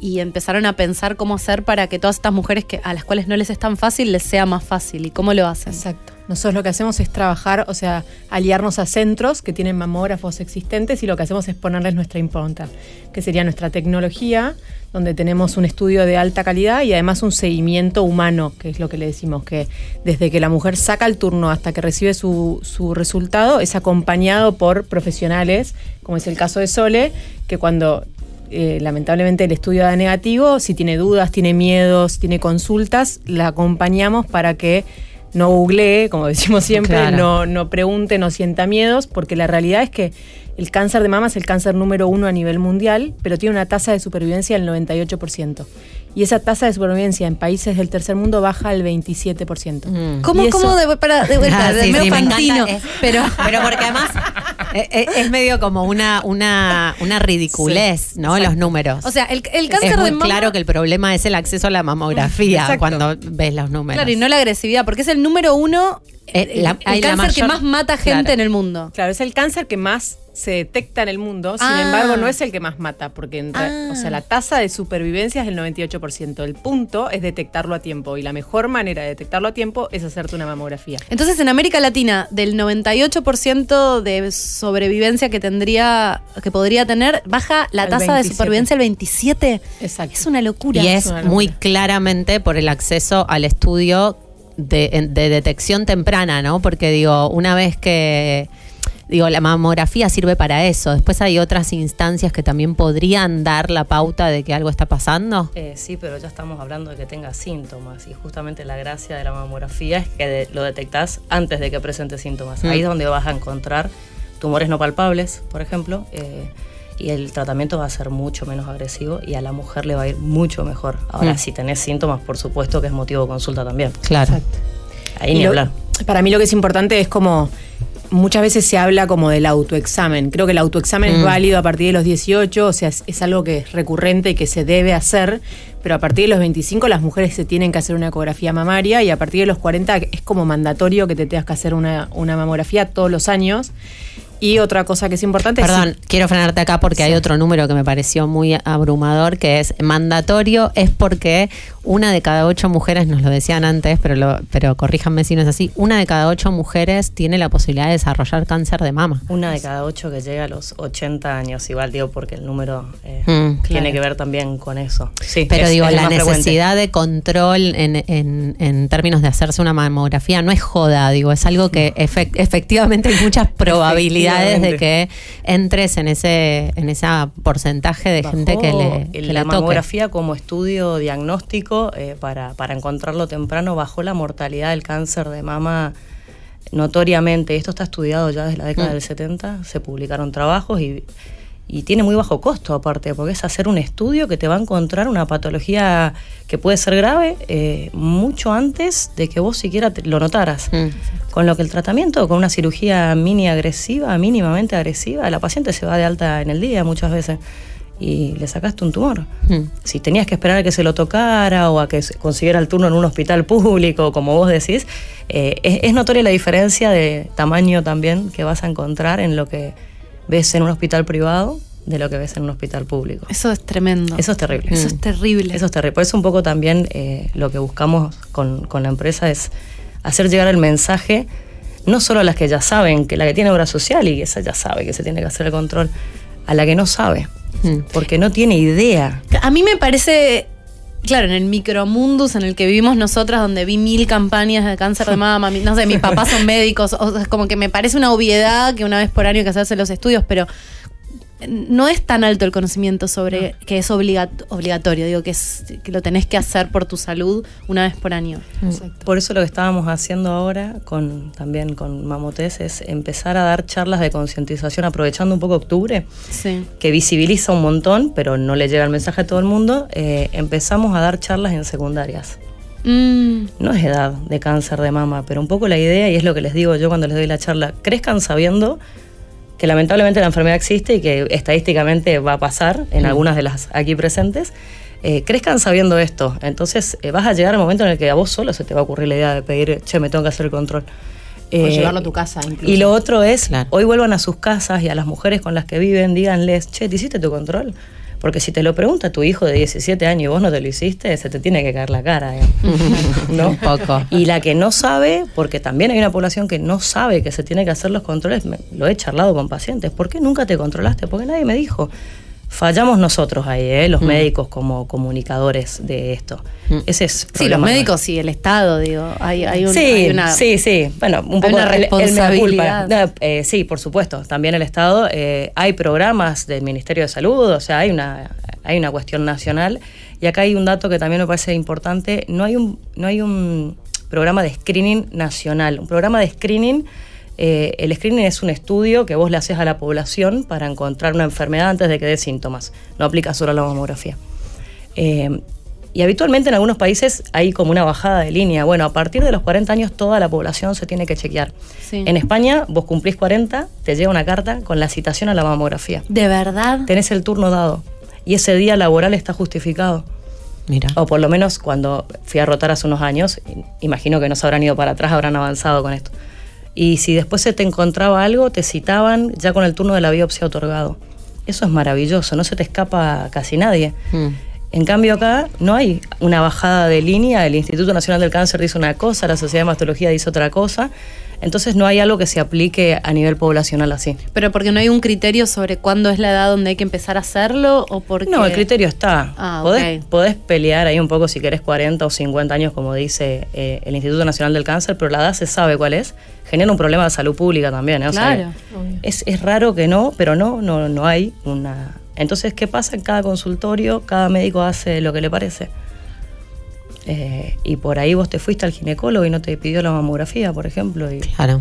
y empezaron a pensar cómo hacer para que todas estas mujeres que, a las cuales no les es tan fácil les sea más fácil. ¿Y cómo lo hacen? Exacto. Nosotros lo que hacemos es trabajar, o sea, aliarnos a centros que tienen mamógrafos existentes y lo que hacemos es ponerles nuestra impronta, que sería nuestra tecnología, donde tenemos un estudio de alta calidad y además un seguimiento humano, que es lo que le decimos, que desde que la mujer saca el turno hasta que recibe su, su resultado es acompañado por profesionales, como es el caso de Sole, que cuando eh, lamentablemente el estudio da negativo, si tiene dudas, tiene miedos, tiene consultas, la acompañamos para que no googlee, como (laughs) decimos siempre, Claro. no, no pregunte, no sienta miedos, porque la realidad es que el cáncer de mama es el cáncer número uno a nivel mundial, pero tiene una tasa de supervivencia del 98%. Y esa tasa de supervivencia en países del tercer mundo baja al 27%. Mm. ¿Cómo, eso- cómo de, para, de vuelta? Ah, de sí, medio sí, me encanta. fantino, Es- (laughs) pero, pero porque además (laughs) eh, eh, es, medio como una, una, una ridiculez, ¿no? Los números. o sea, el, el cáncer es muy de mama. claro que el problema es el acceso a la mamografía (laughs) Exacto. cuando ves los números. Claro, y no la agresividad, porque es el número uno, el, la- el cáncer que más mata gente claro. en el mundo. Claro, es el cáncer que más se detecta en el mundo, sin Ah. embargo no es el que más mata, porque en Ah. o sea, la tasa de supervivencia es del 98%. El punto es detectarlo a tiempo y la mejor manera de detectarlo a tiempo es hacerte una mamografía. Entonces, en América Latina, del 98% de sobrevivencia que tendría, que podría tener, baja la Al tasa de 27. supervivencia al 27. Exacto. Es una locura. Y es locura. muy claramente por el acceso al estudio de, de detección temprana, ¿no? Porque digo, una vez que. Digo, la mamografía sirve para eso. Después hay otras instancias que también podrían dar la pauta de que algo está pasando. Eh, sí, pero ya estamos hablando de que tenga síntomas y justamente la gracia de la mamografía es que de- lo detectás antes de que presente síntomas. Mm. Ahí es donde vas a encontrar tumores no palpables, por ejemplo, eh, y el tratamiento va a ser mucho menos agresivo y a la mujer le va a ir mucho mejor. Ahora, Mm. si tenés síntomas, por supuesto que es motivo de consulta también. Claro. Ahí Y ni lo- hablar. Para mí lo que es importante es como muchas veces se habla como del autoexamen. Creo que el autoexamen Mm. es válido a partir de los 18, o sea, es, es algo que es recurrente y que se debe hacer, pero a partir de los 25 las mujeres se tienen que hacer una ecografía mamaria y a partir de los 40 es como mandatorio que te tengas que hacer una, una mamografía todos los años. Y otra cosa que es importante Perdón, es... quiero frenarte acá porque hay otro número que me pareció muy abrumador, que es mandatorio, es porque una de cada ocho mujeres, nos lo decían antes, pero, lo, pero corríjanme si no es así, una de cada ocho mujeres tiene la posibilidad de desarrollar cáncer de mama. Una de cada ocho que llega a los 80 años, igual digo porque el número eh, Mm, tiene claro. que ver también con eso. Sí, Pero es- digo, es la frecuente. necesidad de control en, en- en términos de hacerse una mamografía no es joda, digo, es algo que efec- efectivamente hay muchas (laughs) probabilidades de que entres en ese en ese porcentaje de gente que le, que la toque. mamografía como estudio diagnóstico eh, para, para encontrarlo temprano bajó la mortalidad del cáncer de mama notoriamente. Esto está estudiado ya desde la década Mm. del 70, se publicaron trabajos y, y tiene muy bajo costo aparte, porque es hacer un estudio que te va a encontrar una patología que puede ser grave eh, mucho antes de que vos siquiera lo notaras. Mm. Con lo que el tratamiento, con una cirugía mini agresiva, mínimamente agresiva, la paciente se va de alta en el día muchas veces y le sacaste un tumor. Mm. Si tenías que esperar a que se lo tocara o a que consiguiera el turno en un hospital público, como vos decís, eh, es, es notoria la diferencia de tamaño también que vas a encontrar en lo que ves en un hospital privado de lo que ves en un hospital público. Eso es tremendo. Eso es terrible. Eso es terrible. Eso es terrible. Por eso un poco también eh, lo que buscamos con, con la empresa es hacer llegar el mensaje no solo a las que ya saben, que la que tiene obra social y esa ya sabe que se tiene que hacer el control, a la que no sabe, Mm. Porque no tiene idea. A mí me parece, claro, en el micromundus en el que vivimos nosotras, donde vi mil campañas de cáncer de mama, no sé, mis papás son médicos, o sea, como que me parece una obviedad que una vez por año hay que hacerse los estudios, pero no es tan alto el conocimiento sobre que es obliga- obligatorio, digo que, es, que lo tenés que hacer por tu salud una vez por año. Por eso lo que estábamos haciendo ahora con también con Mamotes es empezar a dar charlas de concientización aprovechando un poco octubre, Sí. que visibiliza un montón, pero no le llega el mensaje a todo el mundo. eh, empezamos a dar charlas en secundarias. Mm, No es edad de cáncer de mama, pero un poco la idea, y es lo que les digo yo cuando les doy la charla, crezcan sabiendo que lamentablemente la enfermedad existe y que estadísticamente va a pasar en algunas de las aquí presentes. eh, crezcan sabiendo esto. Entonces eh, vas a llegar al momento en el que a vos solo se te va a ocurrir la idea de pedir, che, me tengo que hacer el control. O Eh, llevarlo a tu casa incluso. y lo otro es, Claro. hoy vuelvan a sus casas y a las mujeres con las que viven, díganles, che, ¿te hiciste tu control? Porque si te lo pregunta tu hijo de 17 años y vos no te lo hiciste, se te tiene que caer la cara. digamos. (laughs) ¿No? Un poco. Y la que no sabe, porque también hay una población que no sabe que se tiene que hacer los controles, me- lo he charlado con pacientes, ¿por qué nunca te controlaste? Porque nadie me dijo. Fallamos nosotros ahí, ¿eh? los médicos como comunicadores de esto. Mm. Ese es sí, los médicos y el Estado, digo, hay, hay, un- sí, hay una... sí, sí. Bueno, un poco una el- el responsabilidad. No, eh, sí, por supuesto. También el Estado. eh, hay programas del Ministerio de Salud, o sea, hay una, hay una cuestión nacional. Y acá hay un dato que también me parece importante. No hay un, no hay un programa de screening nacional. Un programa de screening, eh, el screening es un estudio que vos le haces a la población para encontrar una enfermedad antes de que dé síntomas. No aplica solo a la mamografía. Eh, y habitualmente en algunos países hay como una bajada de línea. Bueno, a partir de los 40 años toda la población se tiene que chequear. Sí. En España, vos cumplís 40, te llega una carta con la citación a la mamografía. ¿De verdad? Tenés el turno dado y ese día laboral está justificado. Mira. O por lo menos cuando fui a rotar hace unos años, imagino que no se habrán ido para atrás, habrán avanzado con esto. Y si después se te encontraba algo, te citaban ya con el turno de la biopsia otorgado. Eso es maravilloso, no se te escapa casi nadie. Mm. En cambio acá no hay una bajada de línea, el Instituto Nacional del Cáncer dice una cosa, la Sociedad de Mastología dice otra cosa, entonces no hay algo que se aplique a nivel poblacional así. ¿Pero porque no hay un criterio sobre cuándo es la edad donde hay que empezar a hacerlo o porque...? No, el criterio está. Ah, podés, pelear ahí un poco si querés 40 o 50 años, como dice eh, el Instituto Nacional del Cáncer, pero la edad se sabe cuál es. Genera un problema de salud pública también. ¿eh? O sea, Claro. es, es raro que no, pero no, no, no hay una... Entonces, ¿qué pasa? En cada consultorio, cada médico hace lo que le parece. Eh, y por ahí vos te fuiste al ginecólogo y no te pidió la mamografía, por ejemplo. y- Claro.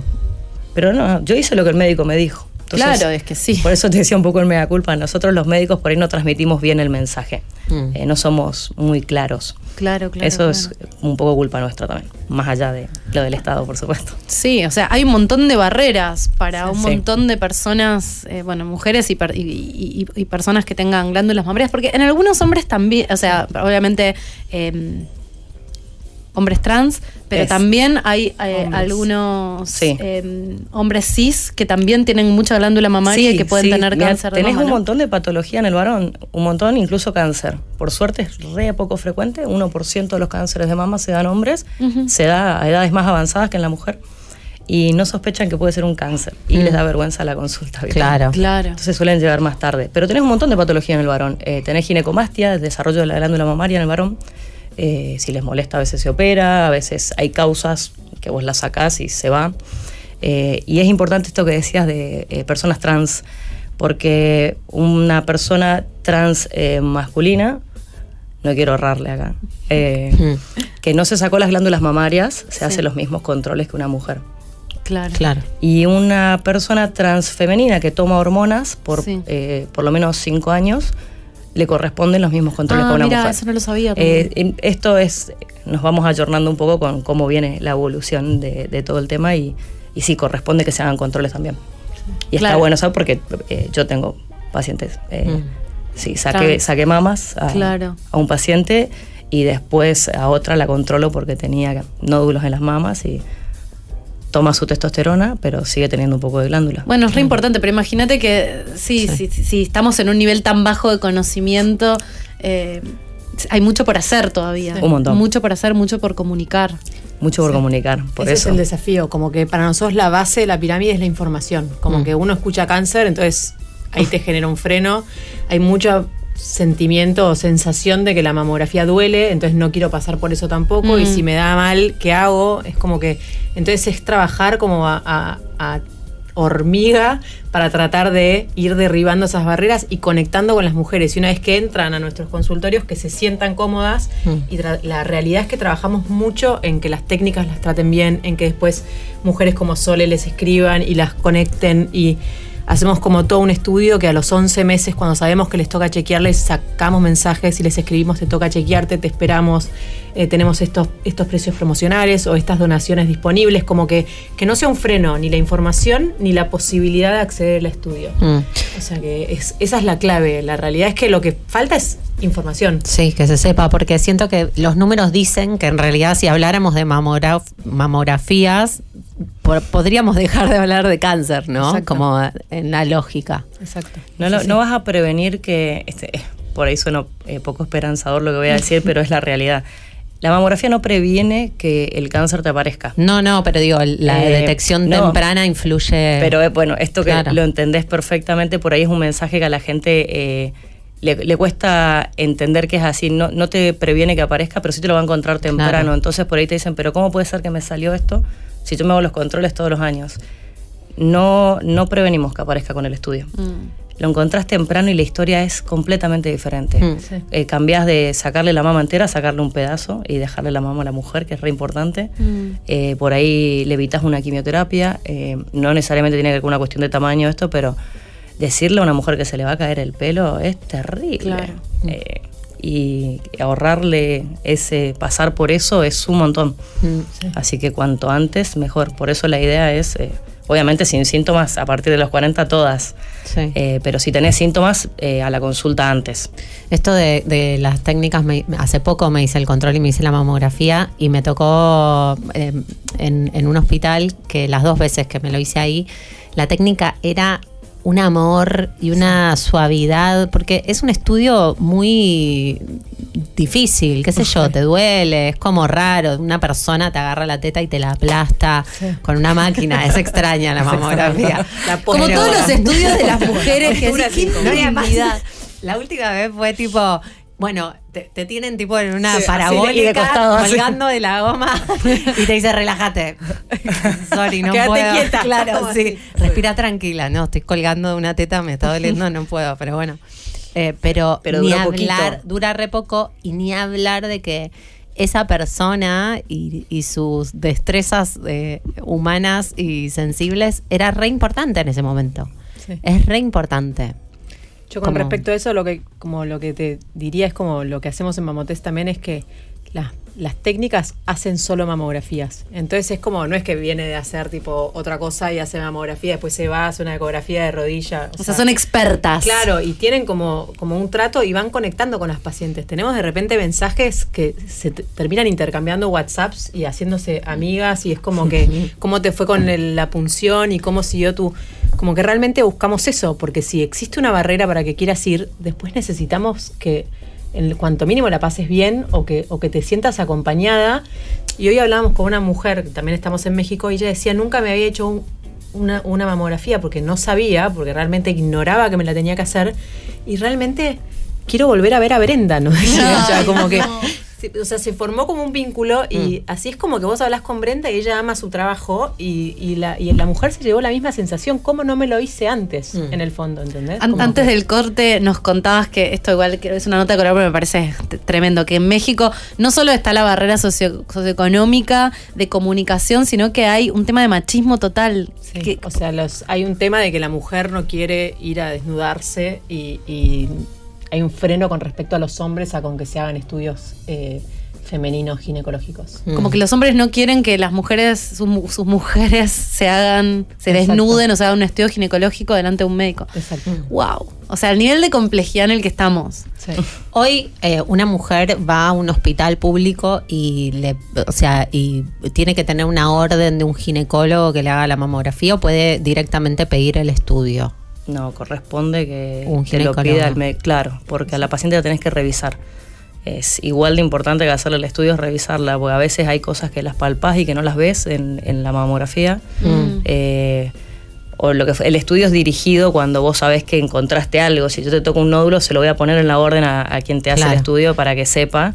pero no, yo hice lo que el médico me dijo. Entonces, Claro, es que sí. Por eso te decía un poco el mea culpa. Nosotros los médicos por ahí no transmitimos bien el mensaje. Mm. Eh, no somos muy claros. Claro, claro. eso claro. es un poco culpa nuestra también. Más allá de lo del Estado, por supuesto. Sí, o sea, hay un montón de barreras para un Sí. montón de personas, eh, bueno, mujeres y, per- y- y- y personas que tengan glándulas mamarias, porque en algunos hombres también, o sea, obviamente eh, hombres trans, pero Es. también hay eh, Hombres. algunos Sí. eh, hombres cis que también tienen mucha glándula mamaria y que pueden sí, tener cáncer de Tenés mama, un ¿no? montón de patología en el varón, un montón, incluso cáncer. Por suerte es re poco frecuente, 1% de los cánceres de mama se dan hombres, se da a edades más avanzadas que en la mujer. Y no sospechan que puede ser un cáncer. Y Mm. les da vergüenza la consulta. Claro. Claro. Entonces suelen llegar más tarde. Pero tenés un montón de patología en el varón. Eh, tenés ginecomastia, desarrollo de la glándula mamaria en el varón. Eh, si les molesta, a veces se opera, a veces hay causas que vos las sacás y se va. Eh, y es importante esto que decías de eh, personas trans, porque una persona trans eh, masculina, no quiero ahorrarle acá, eh, Mm. que no se sacó las glándulas mamarias, se Sí. hace los mismos controles que una mujer. Claro. Claro. Y una persona transfemenina que toma hormonas por Sí. eh, por lo menos cinco años, le corresponden los mismos controles Ah, que a una mira, mujer. eso no lo sabía. Eh, esto es, nos vamos ayornando un poco con cómo viene la evolución de, de todo el tema y, y sí, corresponde que se hagan controles también. Y Claro. está bueno saber porque eh, yo tengo pacientes. eh, Mm. Sí, saqué mamas a, Claro. a un paciente y después a otra la controlo porque tenía nódulos en las mamas y toma su testosterona, pero sigue teniendo un poco de glándula. Bueno, es re importante, pero imagínate que sí, sí. sí, sí, estamos en un nivel tan bajo de conocimiento, eh, hay mucho por hacer todavía. Un montón. Mucho por hacer, mucho por comunicar. Mucho por comunicar, por Ese eso. es el desafío, como que para nosotros la base de la pirámide es la información, como Mm. que uno escucha cáncer, entonces ahí te genera un freno, hay mucho sentimiento o sensación de que la mamografía duele, entonces no quiero pasar por eso tampoco, y Mm. si me da mal, ¿qué hago? Es como que, entonces es trabajar como a, a- a hormiga para tratar de ir derribando esas barreras y conectando con las mujeres. Y una vez que entran a nuestros consultorios, que se sientan cómodas. Mm. Y la realidad es que trabajamos mucho en que las técnicas las traten bien, en que después mujeres como Sole les escriban y las conecten y hacemos como todo un estudio que a los 11 meses, cuando sabemos que les toca chequearles, sacamos mensajes y les escribimos, te toca chequearte, te esperamos, eh, tenemos estos, estos precios promocionales o estas donaciones disponibles, como que, que no sea un freno ni la información ni la posibilidad de acceder al estudio. Mm. O sea que es- esa es la clave. La realidad es que lo que falta es información. Sí, que se sepa, porque siento que los números dicen que en realidad si habláramos de mamograf- mamografías, podríamos dejar de hablar de cáncer, ¿no? Exacto. Como en la lógica. Exacto. No, lo- no vas a prevenir que, este, por ahí suena eh, poco esperanzador lo que voy a decir, (laughs) pero es la realidad. La mamografía no previene que el cáncer te aparezca. No, no, pero digo, la Eh, detección no. temprana influye. Pero eh, bueno, esto que Claro. lo entendés perfectamente, por ahí es un mensaje que a la gente eh, le, le cuesta entender que es así. No, no te previene que aparezca, pero sí te lo va a encontrar temprano. Claro. Entonces por ahí te dicen, pero ¿cómo puede ser que me salió esto si yo me hago los controles todos los años? No, no prevenimos que aparezca con el estudio. Mm. lo encontrás temprano y la historia es completamente diferente. Mm. Sí. Eh, cambiás de sacarle la mama entera a sacarle un pedazo y dejarle la mama a la mujer, que es re importante. Eh, por ahí le evitas una quimioterapia. eh, no necesariamente tiene que ver con una cuestión de tamaño esto, pero decirle a una mujer que se le va a caer el pelo es terrible. Claro. Y ahorrarle ese pasar por eso es un montón. Mm. Así que cuanto antes, mejor. Por eso la idea es, eh, obviamente sin síntomas, a partir de los 40 todas. Sí. Eh, pero si tenés síntomas, eh, a la consulta antes. Esto de, de las técnicas, me- hace poco me hice el control y me hice la mamografía y me tocó en, en un hospital que las dos veces que me lo hice ahí, la técnica era un amor y una suavidad, porque es un estudio muy difícil, qué sé yo, te duele, es como raro, una persona te agarra la teta y te la aplasta con una máquina, es extraña la (laughs) mamografía. La Como todos los estudios de las (laughs) mujeres que Postura decís, así "Qué No, y además, intimidad". la última vez fue tipo, bueno, te, te tienen tipo en una Sí, de- parabólica así. colgando de la goma (laughs) y te dice, relájate. (laughs) Sorry, no Quédate puedo. quieta. (laughs) Claro, sí. Respira tranquila. No, estoy colgando de una teta, me está doliendo, no puedo, pero bueno. Eh, pero, Pero ni poquito. hablar, dura re poco y ni hablar de que esa persona y, y sus destrezas eh, humanas y sensibles era re importante en ese momento. Sí. Es re importante. Yo con Como- respecto a eso, lo que, como lo que te diría es como lo que hacemos en Mamotest también es que las, las técnicas hacen solo mamografías. Entonces es como, no es que viene de hacer tipo otra cosa y hace mamografía, después se va, hace una ecografía de rodilla. O sea, son expertas. Claro, y tienen como, como un trato y van conectando con las pacientes. Tenemos de repente mensajes que se terminan intercambiando WhatsApps y haciéndose amigas y es como que (laughs) cómo te fue con el- la punción y cómo siguió tu... Como que realmente buscamos eso, porque si existe una barrera para que quieras ir, después necesitamos que en cuanto mínimo la pases bien o que, o que te sientas acompañada. Y hoy hablábamos con una mujer, que también estamos en México, y ella decía, nunca me había hecho un- una, una mamografía porque no sabía, porque realmente ignoraba que me la tenía que hacer. Y realmente quiero volver a ver a Brenda, ¿no? (laughs) Como que. O sea, se formó como un vínculo y así es como que vos hablas con Brenda y ella ama su trabajo y, y la, y la mujer se llevó la misma sensación. ¿Cómo no me lo hice antes, en el fondo, ¿entendés? An- Como Antes que- del corte nos contabas que esto igual que es una nota de color, pero me parece tremendo, que en México no solo está la barrera socio- socioeconómica de comunicación, sino que hay un tema de machismo total. Sí, que- o sea, los, hay un tema de que la mujer no quiere ir a desnudarse y, y hay un freno con respecto a los hombres a con que se hagan estudios eh, femeninos ginecológicos. como que los hombres no quieren que las mujeres, sus, mu- sus mujeres (laughs) se hagan, se Exacto. desnuden o se hagan un estudio ginecológico delante de un médico. Exacto. Wow. O sea, el nivel de complejidad en el que estamos. Sí. (laughs) Hoy eh, una mujer va a un hospital público y le, o sea, y tiene que tener una orden de un ginecólogo que le haga la mamografía o puede directamente pedir el estudio. No, corresponde que Un te lo pida el médico. Claro, porque a la paciente la tenés que revisar. Es igual de importante que hacerle el estudio es revisarla, porque a veces hay cosas que las palpás y que no las ves en, en la mamografía. Eh, o lo que el estudio es dirigido cuando vos sabés que encontraste algo. Si yo te toco un nódulo, se lo voy a poner en la orden a, a quien te hace Claro. el estudio para que sepa.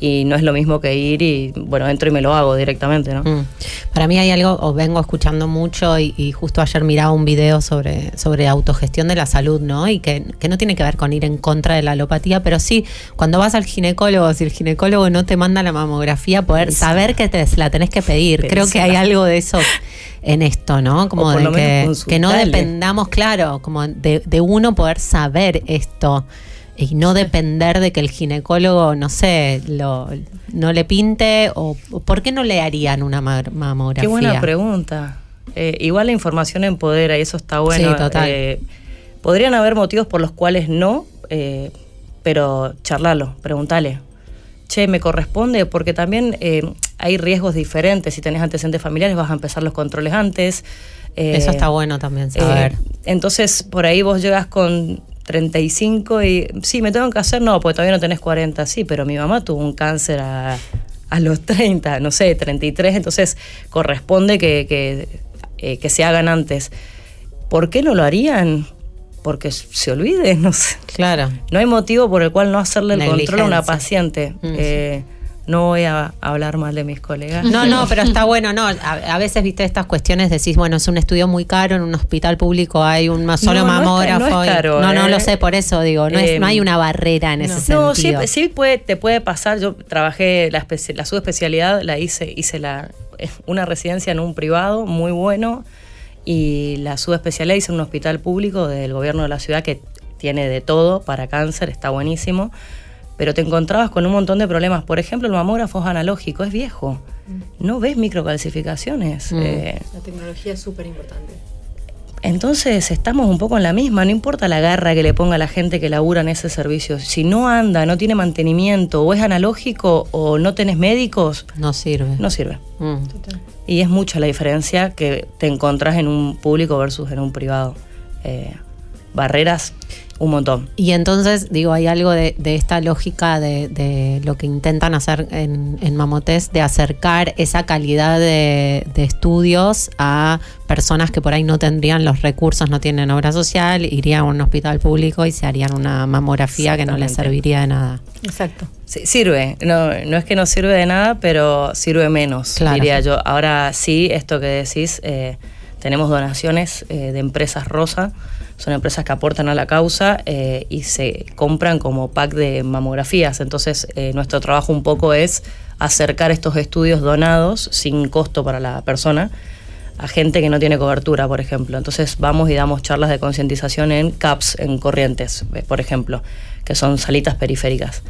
Y no es lo mismo que ir y, bueno, entro y me lo hago directamente, ¿no? Mm. Para mí hay algo, o vengo escuchando mucho y, y justo ayer miraba un video sobre, sobre autogestión de la salud, ¿no? Y que, que no tiene que ver con ir en contra de la alopatía, pero sí, cuando vas al ginecólogo, si el ginecólogo no te manda la mamografía, poder saber que te la tenés que pedir. Creo que hay algo de eso en esto, ¿no? Como de que, que no dependamos, claro, como de, de uno poder saber esto y no depender de que el ginecólogo, no sé, lo, no le pinte o, por qué no le harían una ma- mamografía. Qué buena pregunta. Eh, igual la información empodera y eso está bueno. Sí, total. Eh, podrían haber motivos por los cuales no, eh, pero charlalo, preguntale. Che, me corresponde porque también hay riesgos diferentes. Si tenés antecedentes familiares vas a empezar los controles antes. Eso está bueno también saber. entonces, por ahí vos llegas con 35 y sí, me tengo que hacer, no, porque todavía no tenés 40, sí, pero mi mamá tuvo un cáncer a, a los 30, no sé, 33, entonces corresponde que, que, eh, que se hagan antes. ¿Por qué no lo harían? Porque se olviden, (laughs) no sé. Claro. No hay motivo por el cual no hacerle el control a una paciente. Mm. Eh, No voy a hablar mal de mis colegas. No, no, pero está bueno, no. A, a veces, viste, estas cuestiones decís, bueno, es un estudio muy caro, en un hospital público hay un solo No, no es mamógrafo. no es y- caro, no, no ¿eh? lo sé, por eso digo, no, es- Eh, no hay una barrera en ese No, sí, sentido. sí puede, te puede pasar. Yo trabajé la, especi- la subespecialidad, la hice, hice la, una residencia en un privado muy bueno y la subespecialidad hice en un hospital público del gobierno de la ciudad que tiene de todo para cáncer, está buenísimo. Pero te encontrabas con un montón de problemas. Por ejemplo, el mamógrafo es analógico, es viejo. No ves microcalcificaciones. Mm. eh, La tecnología es súper importante. entonces estamos un poco en la misma, no importa la garra que le ponga la gente que labura en ese servicio, si no anda, no tiene mantenimiento, o es analógico o no tenés médicos, No sirve. no sirve. Mm. Y es mucha la diferencia que te encontrás en un público versus en un privado. Eh, barreras, un montón. Y entonces, digo, hay algo de, de esta lógica de, de lo que intentan hacer en, en Mamotest, de acercar esa calidad de, de estudios a personas que por ahí no tendrían los recursos, no tienen obra social, irían a un hospital público y se harían una mamografía que no les serviría de nada. Exacto. Sí, sirve, no, no es que no sirve de nada, pero sirve menos, Claro. diría yo. Ahora sí, esto que decís, eh, tenemos donaciones eh, de empresas rosa, son empresas que aportan a la causa eh, y se compran como pack de mamografías. Entonces, eh, nuestro trabajo un poco es acercar estos estudios donados sin costo para la persona a gente que no tiene cobertura, por ejemplo. Entonces vamos y damos charlas de concientización en CAPS, en Corrientes, eh, por ejemplo, que son salitas periféricas.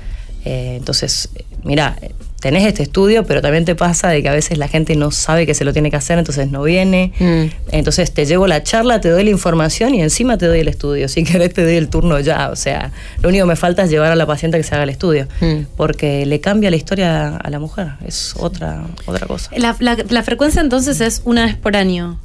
Eh, entonces, mira, tenés este estudio, pero también te pasa de que a veces la gente no sabe que se lo tiene que hacer, entonces no viene. Mm. Entonces te llevo la charla, te doy la información y encima te doy el estudio. Si querés te doy el turno ya. O sea, lo único que me falta es llevar a la paciente a que se haga el estudio. Mm. Porque le cambia la historia a la mujer. Es otra, otra cosa. La, la- la frecuencia entonces es una vez por año.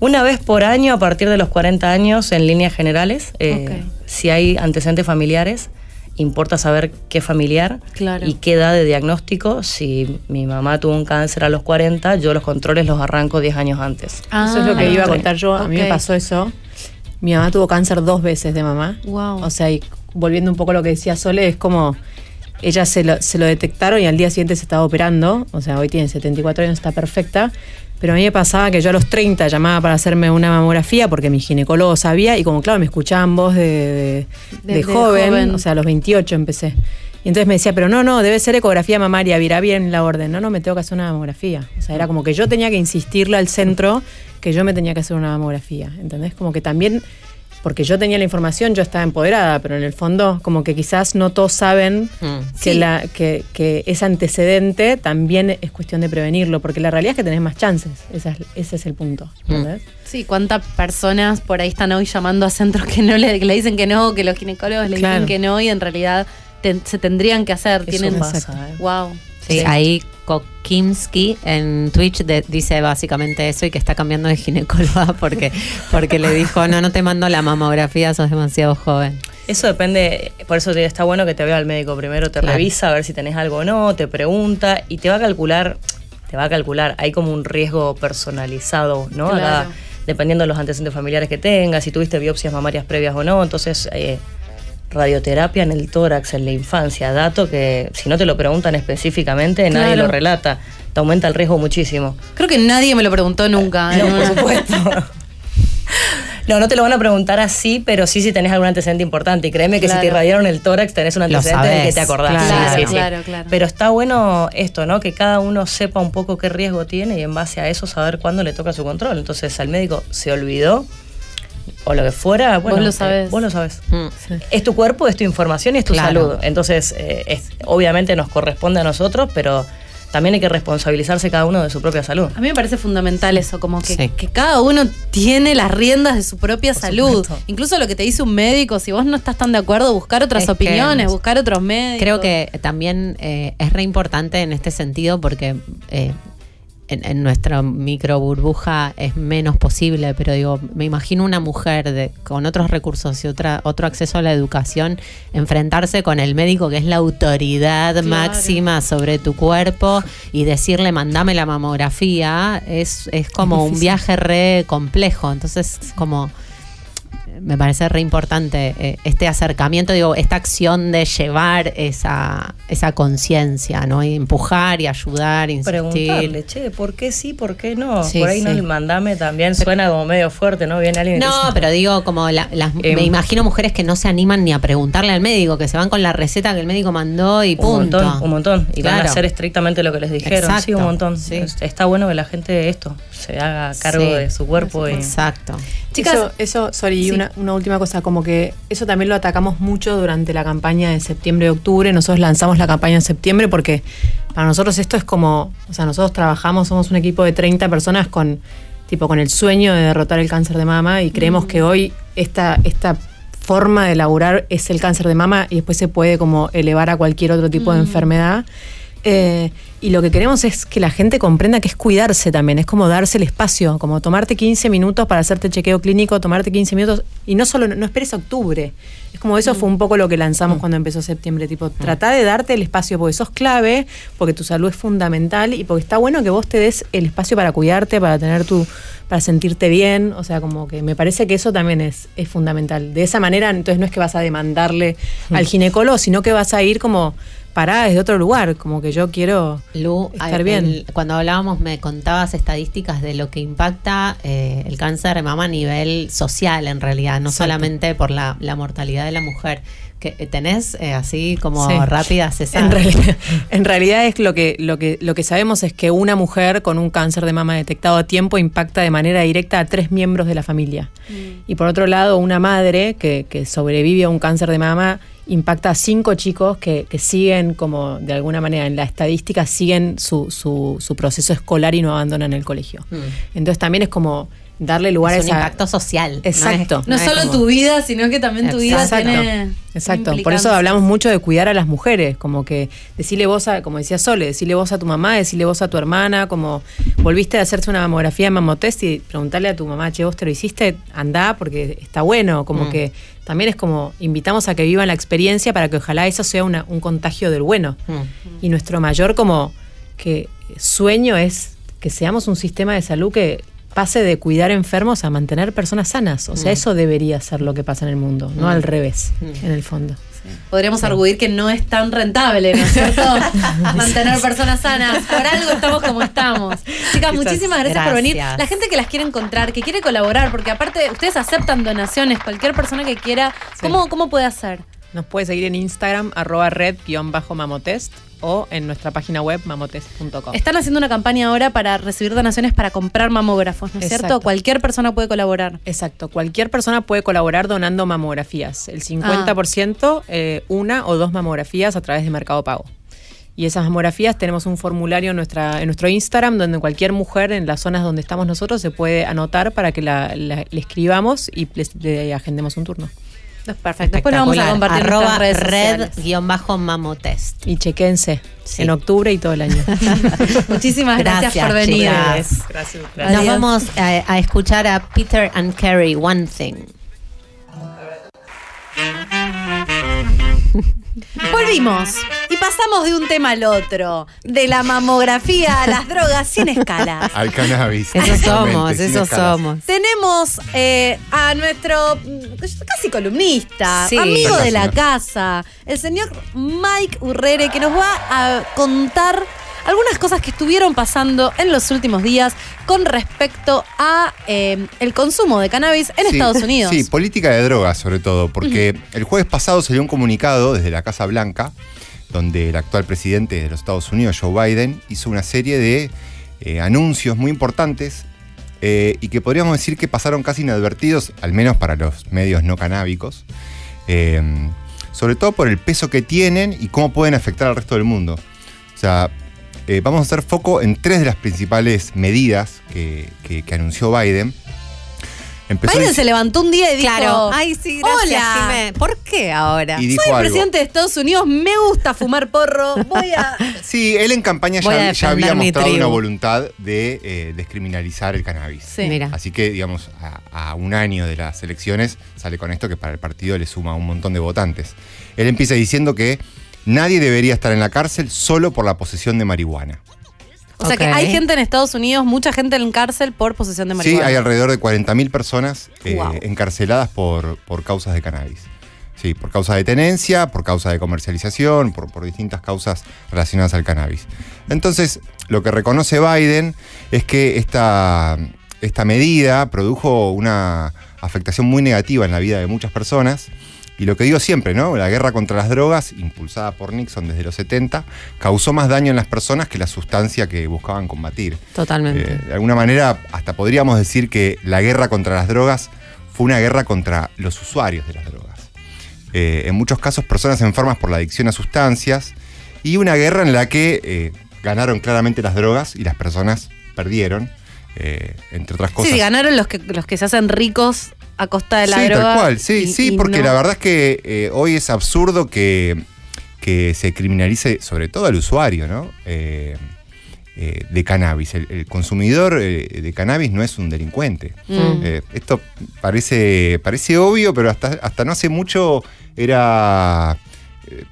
Una vez por año, a partir de los 40 años, en líneas generales, eh, Ok. si hay antecedentes familiares, importa saber qué familiar Claro. y qué edad de diagnóstico. Si mi mamá tuvo un cáncer a los 40, yo los controles los arranco 10 años antes. eso es lo que Ah, iba a contar yo. A mí me pasó eso. Mi mamá tuvo cáncer dos veces de mamá. Wow. O sea, y volviendo un poco a lo que decía Sole, es como ella se lo, se lo detectaron y al día siguiente se estaba operando. O sea, hoy tiene 74 años, está perfecta. Pero a mí me pasaba que yo a los 30 llamaba para hacerme una mamografía porque mi ginecólogo sabía y como claro, me escuchaban voz de, joven, joven. o sea, a los 28 empecé. Y entonces me decía, pero no, no, debe ser ecografía mamaria, virá bien la orden. No, no, me tengo que hacer una mamografía. O sea, era como que yo tenía que insistirle al centro que yo me tenía que hacer una mamografía. ¿Entendés? Como que también, porque yo tenía la información, yo estaba empoderada, pero en el fondo, como que quizás no todos saben Mm. que, Sí. la, que, que ese antecedente también es cuestión de prevenirlo, porque la realidad es que tenés más chances. Esa es- ese es el punto. ¿entendés? Sí, cuántas personas por ahí están hoy llamando a centros que no le, que le dicen que no, que los ginecólogos le Claro. dicen que no y en realidad te- se tendrían que hacer. Eso Tienen, pasa, ¿eh? Wow. Sí, ahí Kokimski en Twitch de- dice básicamente eso y que está cambiando de ginecóloga (laughs) porque, porque le dijo, no, no te mando la mamografía, sos demasiado joven. Eso depende, por eso te- está bueno que te vea el médico primero, te Claro. revisa a ver si tenés algo o no, te pregunta y te va a calcular, te va a calcular, hay como un riesgo personalizado, ¿no? Claro. dependiendo de los antecedentes familiares que tengas, si tuviste biopsias mamarias previas o no, entonces eh, radioterapia en el tórax en la infancia, dato que si no te lo preguntan específicamente nadie Claro. lo relata, te aumenta el riesgo muchísimo. Creo que nadie me lo preguntó nunca. No, En por supuesto. (laughs) No, no te lo van a preguntar así, pero sí si tenés algún antecedente importante. Y créeme que Claro. si te irradiaron el tórax tenés un antecedente del que te acordás. Claro, Sí, sí, sí. claro, claro. Pero está bueno esto, ¿no? Que cada uno sepa un poco qué riesgo tiene y en base a eso saber cuándo le toca su control. Entonces, al médico se olvidó o lo que fuera, bueno, lo eh, sabés. vos lo sabés. Mm. Es tu cuerpo, es tu información y es tu Claro. salud. Entonces, eh, es- obviamente nos corresponde a nosotros, pero también hay que responsabilizarse cada uno de su propia salud. A mí me parece fundamental eso, como que, Sí. que cada uno tiene las riendas de su propia Por salud. supuesto. Incluso lo que te dice un médico, si vos no estás tan de acuerdo, buscar otras Es que- opiniones, buscar otros médicos. Creo que también eh, es re importante en este sentido porque eh, en, en nuestra micro burbuja es menos posible, pero digo, me imagino una mujer de, con otros recursos y otra, otro acceso a la educación, enfrentarse con el médico que es la autoridad Claro. máxima sobre tu cuerpo y decirle mandame la mamografía, es, es como un viaje re complejo. Entonces, como me parece re importante eh, este acercamiento, digo, esta acción de llevar esa, esa conciencia, ¿no? Y empujar y ayudar, insistir. Preguntarle, che, ¿por qué sí, por qué no? Sí, Por ahí no el mandame también suena como medio fuerte, ¿no? Viene alguien No, dice, pero digo, como la- las, Eh, me imagino mujeres que no se animan ni a preguntarle al médico, que se van con la receta que el médico mandó y Un punto. montón, un montón. Y van a hacer estrictamente lo que les dijeron. Exacto, Sí, un montón. sí. Es- Está bueno que la gente esto se haga cargo Sí. de su cuerpo. Y, Exacto. Chicas, eso, eso sorry, Sí. Una, una última cosa, como que eso también lo atacamos mucho durante la campaña de septiembre y octubre. Nosotros lanzamos la campaña en septiembre porque para nosotros esto es como, o sea, nosotros trabajamos, somos un equipo de 30 personas con tipo con el sueño de derrotar el cáncer de mama y creemos que hoy esta, esta forma de laburar es el cáncer de mama y después se puede como elevar a cualquier otro tipo de enfermedad. Eh, y lo que queremos es que la gente comprenda que es cuidarse también, es como darse el espacio, como tomarte 15 minutos para hacerte chequeo clínico, tomarte 15 minutos y no solo, no esperes a octubre. Es como eso fue un poco lo que lanzamos cuando empezó septiembre, tipo, trata de darte el espacio porque sos clave, porque tu salud es fundamental y porque está bueno que vos te des el espacio para cuidarte, para tener tu, para sentirte bien, o sea, como que me parece que eso también es, es fundamental. De esa manera, entonces no es que vas a demandarle al ginecólogo, sino que vas a ir como parada desde otro lugar, como que yo quiero Lu, estar el- bien. cuando hablábamos me contabas estadísticas de lo que impacta eh, el cáncer de mama a nivel social en realidad, no Exacto. solamente por la, la mortalidad de la mujer. Que eh, tenés eh, así como Sí. rápida César. En realidad, en realidad es lo que, lo, que, lo que sabemos es que una mujer con un cáncer de mama detectado a tiempo impacta de manera directa a tres miembros de la familia. Y por otro lado, una madre que, que sobrevive a un cáncer de mama impacta a cinco chicos que, que siguen como de alguna manera en la estadística siguen su, su, su proceso escolar y no abandonan el colegio. Mm. Entonces también es como darle lugar es a esa... impacto social. Exacto. No es solo como- tu vida, sino que también tu vida Exacto. tiene. Exacto, por eso hablamos mucho de cuidar a las mujeres, como que decirle vos a, como decía Sole, decirle vos a tu mamá, decirle vos a tu hermana, como volviste a hacerse una mamografía de mamotest y preguntarle a tu mamá, che, vos te lo hiciste, andá porque está bueno, como Mm. que también es como invitamos a que vivan la experiencia para que ojalá eso sea una- un contagio del bueno. Mm. Y nuestro mayor como que sueño es que seamos un sistema de salud que pase de cuidar enfermos a mantener personas sanas. O sea, Mm. eso debería ser lo que pasa en el mundo, no Mm. al revés, Mm. en el fondo. Podríamos arguir que no es tan rentable, ¿no es cierto? (laughs) Mantener personas sanas. Por algo estamos como estamos. Chicas, muchísimas gracias, por venir. La gente que las quiere encontrar, que quiere colaborar, porque aparte ustedes aceptan donaciones, cualquier persona que quiera, ¿cómo, cómo puede hacer? Nos puede seguir en Instagram, arroba red-mamotest o en nuestra página web mamotest.com. Están haciendo una campaña ahora para recibir donaciones para comprar mamógrafos, ¿no es cierto? Cualquier persona puede colaborar. Exacto, cualquier persona puede colaborar donando mamografías. El 50% eh, una o dos mamografías a través de Mercado Pago. Y esas mamografías tenemos un formulario en, nuestra, en nuestro Instagram donde cualquier mujer en las zonas donde estamos nosotros se puede anotar para que la, la- le escribamos y les- le agendemos un turno. Perfecto. Después lo vamos a compartir en Arroba nuestras redes sociales. red-mamotest. Y chequense Sí. en octubre y todo el año. (laughs) Muchísimas gracias, Gracias, por venir. chicas. Gracias. Nos Adiós. vamos a, a escuchar a Peter and Carrie, One Thing. (laughs) Volvimos y pasamos de un tema al otro, de la mamografía a las drogas sin escalas. Al cannabis. Eso somos, eso escalas. somos. Tenemos eh, a nuestro casi columnista, Sí. amigo de la casa, el señor Mike Urrere, que nos va a contar algunas cosas que estuvieron pasando en los últimos días con respecto a eh, el consumo de cannabis en Sí, Estados Unidos. Sí, política de drogas sobre todo, porque el jueves pasado salió un comunicado desde la Casa Blanca, donde el actual presidente de los Estados Unidos, Joe Biden, hizo una serie de eh, anuncios muy importantes eh, y que podríamos decir que pasaron casi inadvertidos, al menos para los medios no canábicos, eh, sobre todo por el peso que tienen y cómo pueden afectar al resto del mundo. O sea, eh, vamos a hacer foco en tres de las principales medidas que, que- que anunció Biden. Empezó Biden se levantó un día y dijo, Claro. Ay, sí, gracias, Hola. Jimé. ¿Por qué ahora? y dijo soy el algo. presidente de Estados Unidos, me gusta fumar porro, voy a... (laughs) Sí, él en campaña ya, había mostrado tribu. una voluntad de eh, descriminalizar el cannabis. Sí. Mira. Así que, digamos, a, a un año de las elecciones sale con esto que para el partido le suma un montón de votantes. Él empieza diciendo que nadie debería estar en la cárcel solo por la posesión de marihuana. O sea que hay gente en Estados Unidos, mucha gente en cárcel por posesión de Sí, marihuana. hay alrededor de 40.000 personas eh, Wow. encarceladas por, por causas de cannabis. Sí, por causa de tenencia, por causa de comercialización, por, por distintas causas relacionadas al cannabis. Entonces, lo que reconoce Biden es que esta, esta medida produjo una afectación muy negativa en la vida de muchas personas. Y lo que digo siempre, ¿no? La guerra contra las drogas, impulsada por Nixon desde los 70, causó más daño en las personas que la sustancia que buscaban combatir. Totalmente. Eh, de alguna manera, hasta podríamos decir que la guerra contra las drogas fue una guerra contra los usuarios de las drogas. Eh, en muchos casos, personas enfermas por la adicción a sustancias y una guerra en la que eh, ganaron claramente las drogas y las personas perdieron, eh, entre otras cosas. Sí, ganaron los que, los que se hacen ricos a costa de la sí, droga. tal cual, sí, y- sí, y porque no- la verdad es que eh, hoy es absurdo que, que se criminalice sobre todo al usuario, ¿no? Eh, eh, de cannabis. El, el consumidor de cannabis no es un delincuente. Mm. Esto parece, parece obvio, pero hasta, hasta no hace mucho era,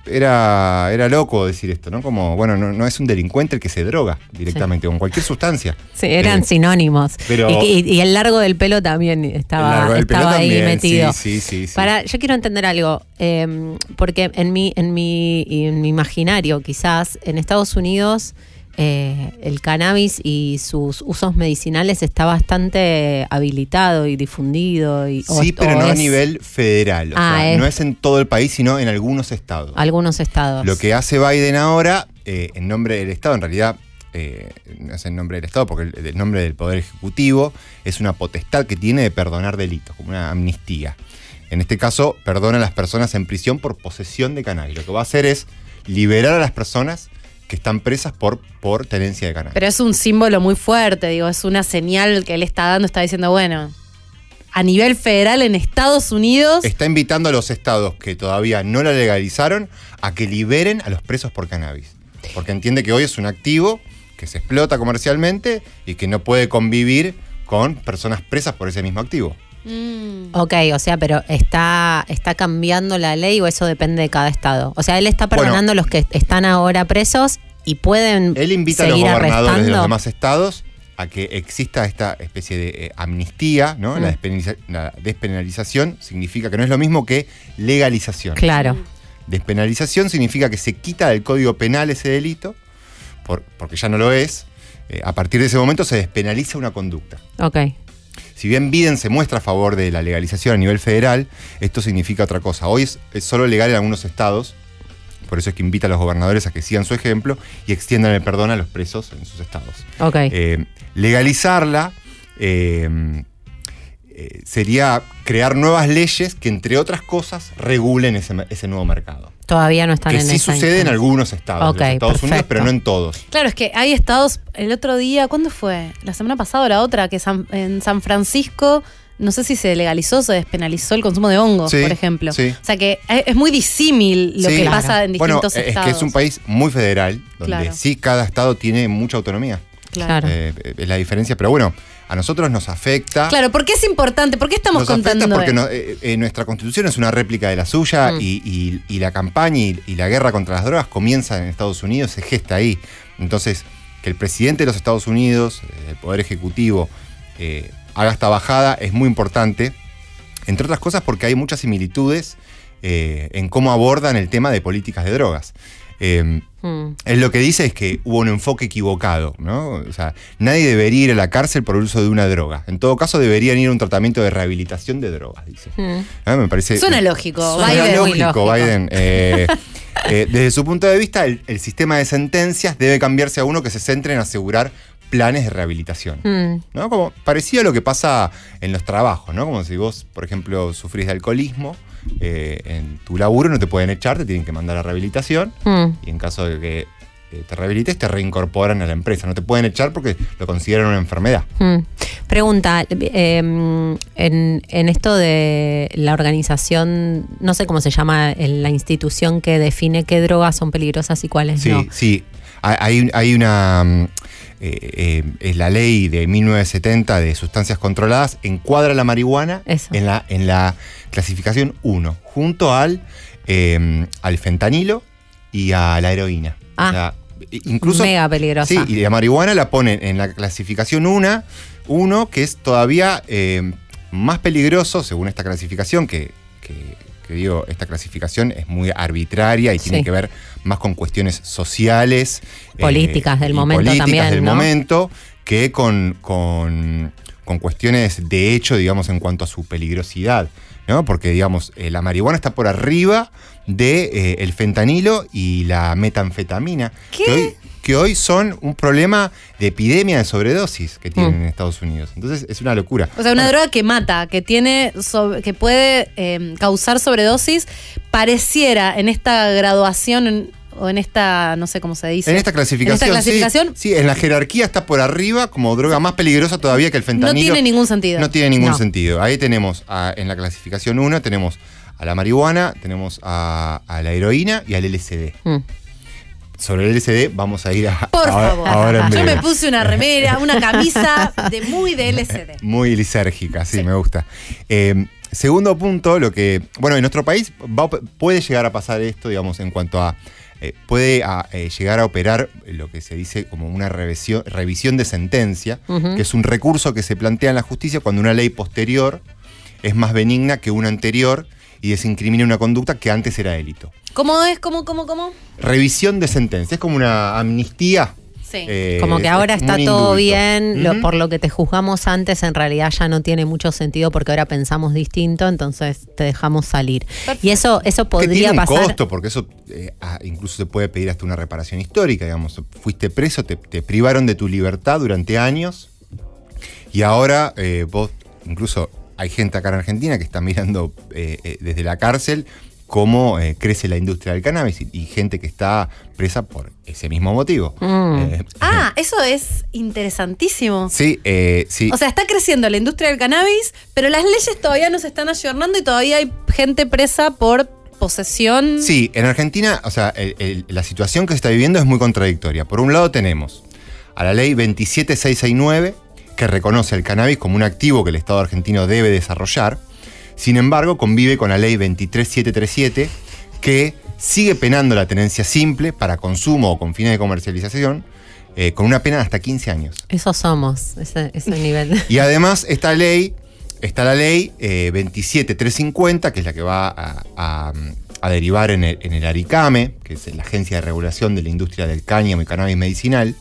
era, era loco decir esto, ¿no? Como, bueno, no, no es un delincuente el que se droga directamente con cualquier sustancia. Sí, eran Eh, sinónimos. pero- y, y- y el largo del pelo también estaba, pelo estaba ahí también, metido. Sí, sí, sí, sí. Para, yo quiero entender algo, eh, porque en mi, en mi, en mi imaginario, quizás, en Estados Unidos, eh, el cannabis y sus usos medicinales está bastante habilitado y difundido. Y, o- Sí, pero o no a nivel federal. O Ah, sea, es- no es en todo el país, sino en algunos estados. Algunos estados. Lo que hace Biden ahora, eh, en nombre del Estado, en realidad eh, no es en nombre del Estado, porque el, el nombre del Poder Ejecutivo es una potestad que tiene de perdonar delitos, como una amnistía. En este caso, perdona a las personas en prisión por posesión de cannabis. Lo que va a hacer es liberar a las personas que están presas por, por tenencia de cannabis. Pero es un símbolo muy fuerte, digo, es una señal que él está dando, está diciendo, bueno, a nivel federal en Estados Unidos, Está invitando a los estados que todavía no la legalizaron a que liberen a los presos por cannabis. Porque entiende que hoy es un activo que se explota comercialmente y que no puede convivir con personas presas por ese mismo activo. Ok, o sea, pero está, está cambiando la ley o eso depende de cada estado. O sea, él está Bueno. perdonando a los que están ahora presos y pueden Él invita a los gobernadores de los demás estados a que exista esta especie de eh, amnistía, ¿no? La, Mm. despenaliza- la despenalización significa que no es lo mismo que legalización. Claro. Despenalización significa que se quita del código penal ese delito, por- porque ya no lo es. Eh, a partir de ese momento se despenaliza una conducta. Ok. Si bien Biden se muestra a favor de la legalización a nivel federal, esto significa otra cosa. Hoy es, es solo legal en algunos estados, por eso es que invita a los gobernadores a que sigan su ejemplo y extiendan el perdón a los presos en sus estados. Eh, legalizarla eh, eh, sería crear nuevas leyes que, entre otras cosas, regulen ese, ese nuevo mercado. Todavía no están Que en sí esa sucede en instancia. algunos estados Ok, de los Estados Unidos, pero no en todos. claro, es que hay estados, el otro día, ¿cuándo fue? La semana pasada o la otra, que San- en San Francisco, no sé si se legalizó o se despenalizó el consumo de hongos, Sí, por ejemplo. sí. O sea que es es muy disímil lo Sí. que Claro. pasa en Bueno, distintos es estados. que es un país muy federal, donde Claro. sí cada estado tiene mucha autonomía. Claro. Eh, es la diferencia, pero bueno, a nosotros nos afecta. Claro, ¿por qué es importante? ¿Por qué estamos nos afecta contando porque esto? no- eh, eh, nuestra constitución es una réplica de la suya Mm. y, y- y la campaña y, y la guerra contra las drogas comienza en Estados Unidos, se gesta ahí. Entonces, que el presidente de los Estados Unidos, eh, el Poder Ejecutivo, eh, haga esta bajada es muy importante, entre otras cosas porque hay muchas similitudes en cómo abordan el tema de políticas de drogas. Eh, Mm. él lo que dice es que hubo un enfoque equivocado, ¿no? O sea, nadie debería ir a la cárcel por el uso de una droga. En todo caso, deberían ir a un tratamiento de rehabilitación de drogas, dice. Mm. Ah, Me parece. Suena lógico, Suena Biden. muy lógico, lógico. Biden. Eh, (laughs) eh, desde su punto de vista, el, el sistema de sentencias debe cambiarse a uno que se centre en asegurar planes de rehabilitación. Mm. ¿no? Como parecido a lo que pasa en los trabajos, ¿no? Como si vos, por ejemplo, sufrís de alcoholismo, eh, en tu laburo no te pueden echar, te tienen que mandar a rehabilitación, Mm. y en caso de que eh, te rehabilites, te reincorporan a la empresa. No te pueden echar porque lo consideran una enfermedad. Mm. Pregunta, eh, en, en esto de la organización, no sé cómo se llama la institución que define qué drogas son peligrosas y cuáles Sí, no. sí. Hay, hay una. Eh, eh, es la ley de 1970 de sustancias controladas, encuadra la marihuana Eso. en la, en la clasificación 1, junto al, eh, al fentanilo y a la heroína. Ah. O sea, incluso... Mega peligrosa. Sí, y la marihuana la ponen en la clasificación 1, uno que es todavía eh, más peligroso, según esta clasificación, que, que- que digo, esta clasificación es muy arbitraria y tiene que ver más con cuestiones sociales. eh, Políticas del momento políticas también, del ¿no? momento, que con, con, con cuestiones de hecho, digamos, en cuanto a su peligrosidad. ¿no? Porque, digamos, eh, la marihuana está por arriba de eh, el fentanilo y la metanfetamina. ¿Qué? Que hoy, que hoy son un problema de epidemia de sobredosis que tienen Mm. en Estados Unidos. Entonces es una locura. O sea, una droga que mata, que tiene, sobre- que puede eh, causar sobredosis, pareciera en esta graduación en- o en esta, no sé cómo se dice. En esta clasificación, En esta clasificación sí, sí, en la jerarquía está por arriba como droga más peligrosa todavía que el no fentanilo. tiene ningún sentido. No tiene ningún No. sentido. Ahí tenemos, a- en la clasificación 1, tenemos a la marihuana, tenemos a, a la heroína y al LSD. Mm. Sobre el LSD vamos a ir a, Por favor. ahora en Yo breve. me puse una remera, una camisa de muy de (laughs) LCD. Muy lisérgica, sí, me gusta. Eh, segundo punto, lo que. Bueno, en nuestro país va- puede llegar a pasar esto, digamos, en cuanto a. eh, puede a, eh, llegar a operar lo que se dice como una revisión, revisión de sentencia, que es un recurso que se plantea en la justicia cuando una ley posterior es más benigna que una anterior y desincrimina una conducta que antes era delito. ¿Cómo es? ¿Cómo, cómo, cómo? Revisión de sentencia, es como una amnistía. Sí. eh, Como que ahora está todo indulto. bien, lo- por lo que te juzgamos antes en realidad ya no tiene mucho sentido porque ahora pensamos distinto, entonces te dejamos salir. Y eso, eso que podría tiene un pasar. costo, porque eso eh, ah, incluso se puede pedir hasta una reparación histórica, digamos. Fuiste preso, te, te privaron de tu libertad durante años y ahora eh, vos, incluso hay gente acá en Argentina que está mirando eh, eh, desde la cárcel cómo eh, crece la industria del cannabis y, y gente que está presa por ese mismo motivo. Mm. Eh, Ah, eso es interesantísimo. sí, eh, sí. O sea, está creciendo la industria del cannabis, pero las leyes todavía no se están ayornando y todavía hay gente presa por posesión. Sí, en Argentina, o sea, el- el- la situación que se está viviendo es muy contradictoria. Por un lado tenemos a la ley 27669, que reconoce el cannabis como un activo que el Estado argentino debe desarrollar. Sin embargo, convive con la ley 23737, que sigue penando la tenencia simple para consumo o con fines de comercialización, eh, con una pena de hasta 15 años. Eso somos, ese, ese nivel. (laughs) Y además, esta ley, está la ley eh, 27350, que es la que va a, a- a derivar en el, en el ARICAME, que es la Agencia de Regulación de la Industria del Cáñamo y Cannabis Medicinal,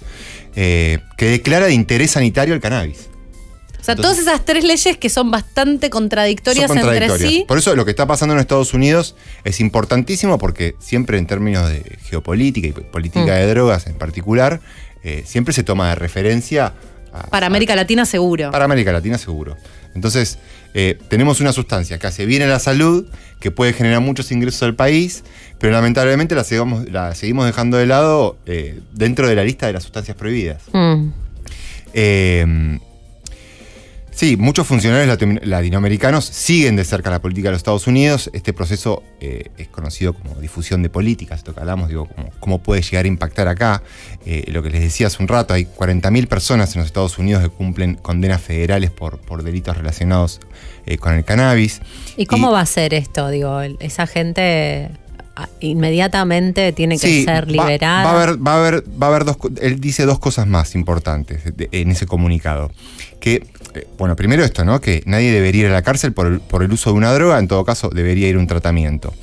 eh, que declara de interés sanitario el cannabis. O sea, Entonces- todas esas tres leyes que son bastante contradictorias, Son contradictorias. entre sí. Por eso lo que está pasando en Estados Unidos es importantísimo porque siempre en términos de geopolítica y política Mm. de drogas en particular, eh, siempre se toma de referencia a, Para a- América Latina seguro. Para América Latina seguro. Entonces, eh, tenemos una sustancia que hace bien a la salud, que puede generar muchos ingresos al país, pero lamentablemente la seguimos, la seguimos dejando de lado eh, dentro de la lista de las sustancias prohibidas. Mm. Eh, sí, muchos funcionarios latino- latinoamericanos siguen de cerca la política de los Estados Unidos. Este proceso eh, es conocido como difusión de políticas, esto que hablamos, digo, cómo, cómo puede llegar a impactar acá. Eh, lo que les decía hace un rato, hay 40.000 personas en los Estados Unidos que cumplen condenas federales por, por delitos relacionados eh, con el cannabis. ¿Y cómo Y- va a ser esto? Digo, esa gente ah, inmediatamente tiene que Sí, ser va- liberada. Va, a haber, va a haber, va a haber dos, él dice dos cosas más importantes en ese comunicado. Que, eh, bueno, primero esto, ¿no? Que nadie debería ir a la cárcel por el, uso de una droga, en todo caso debería ir un tratamiento.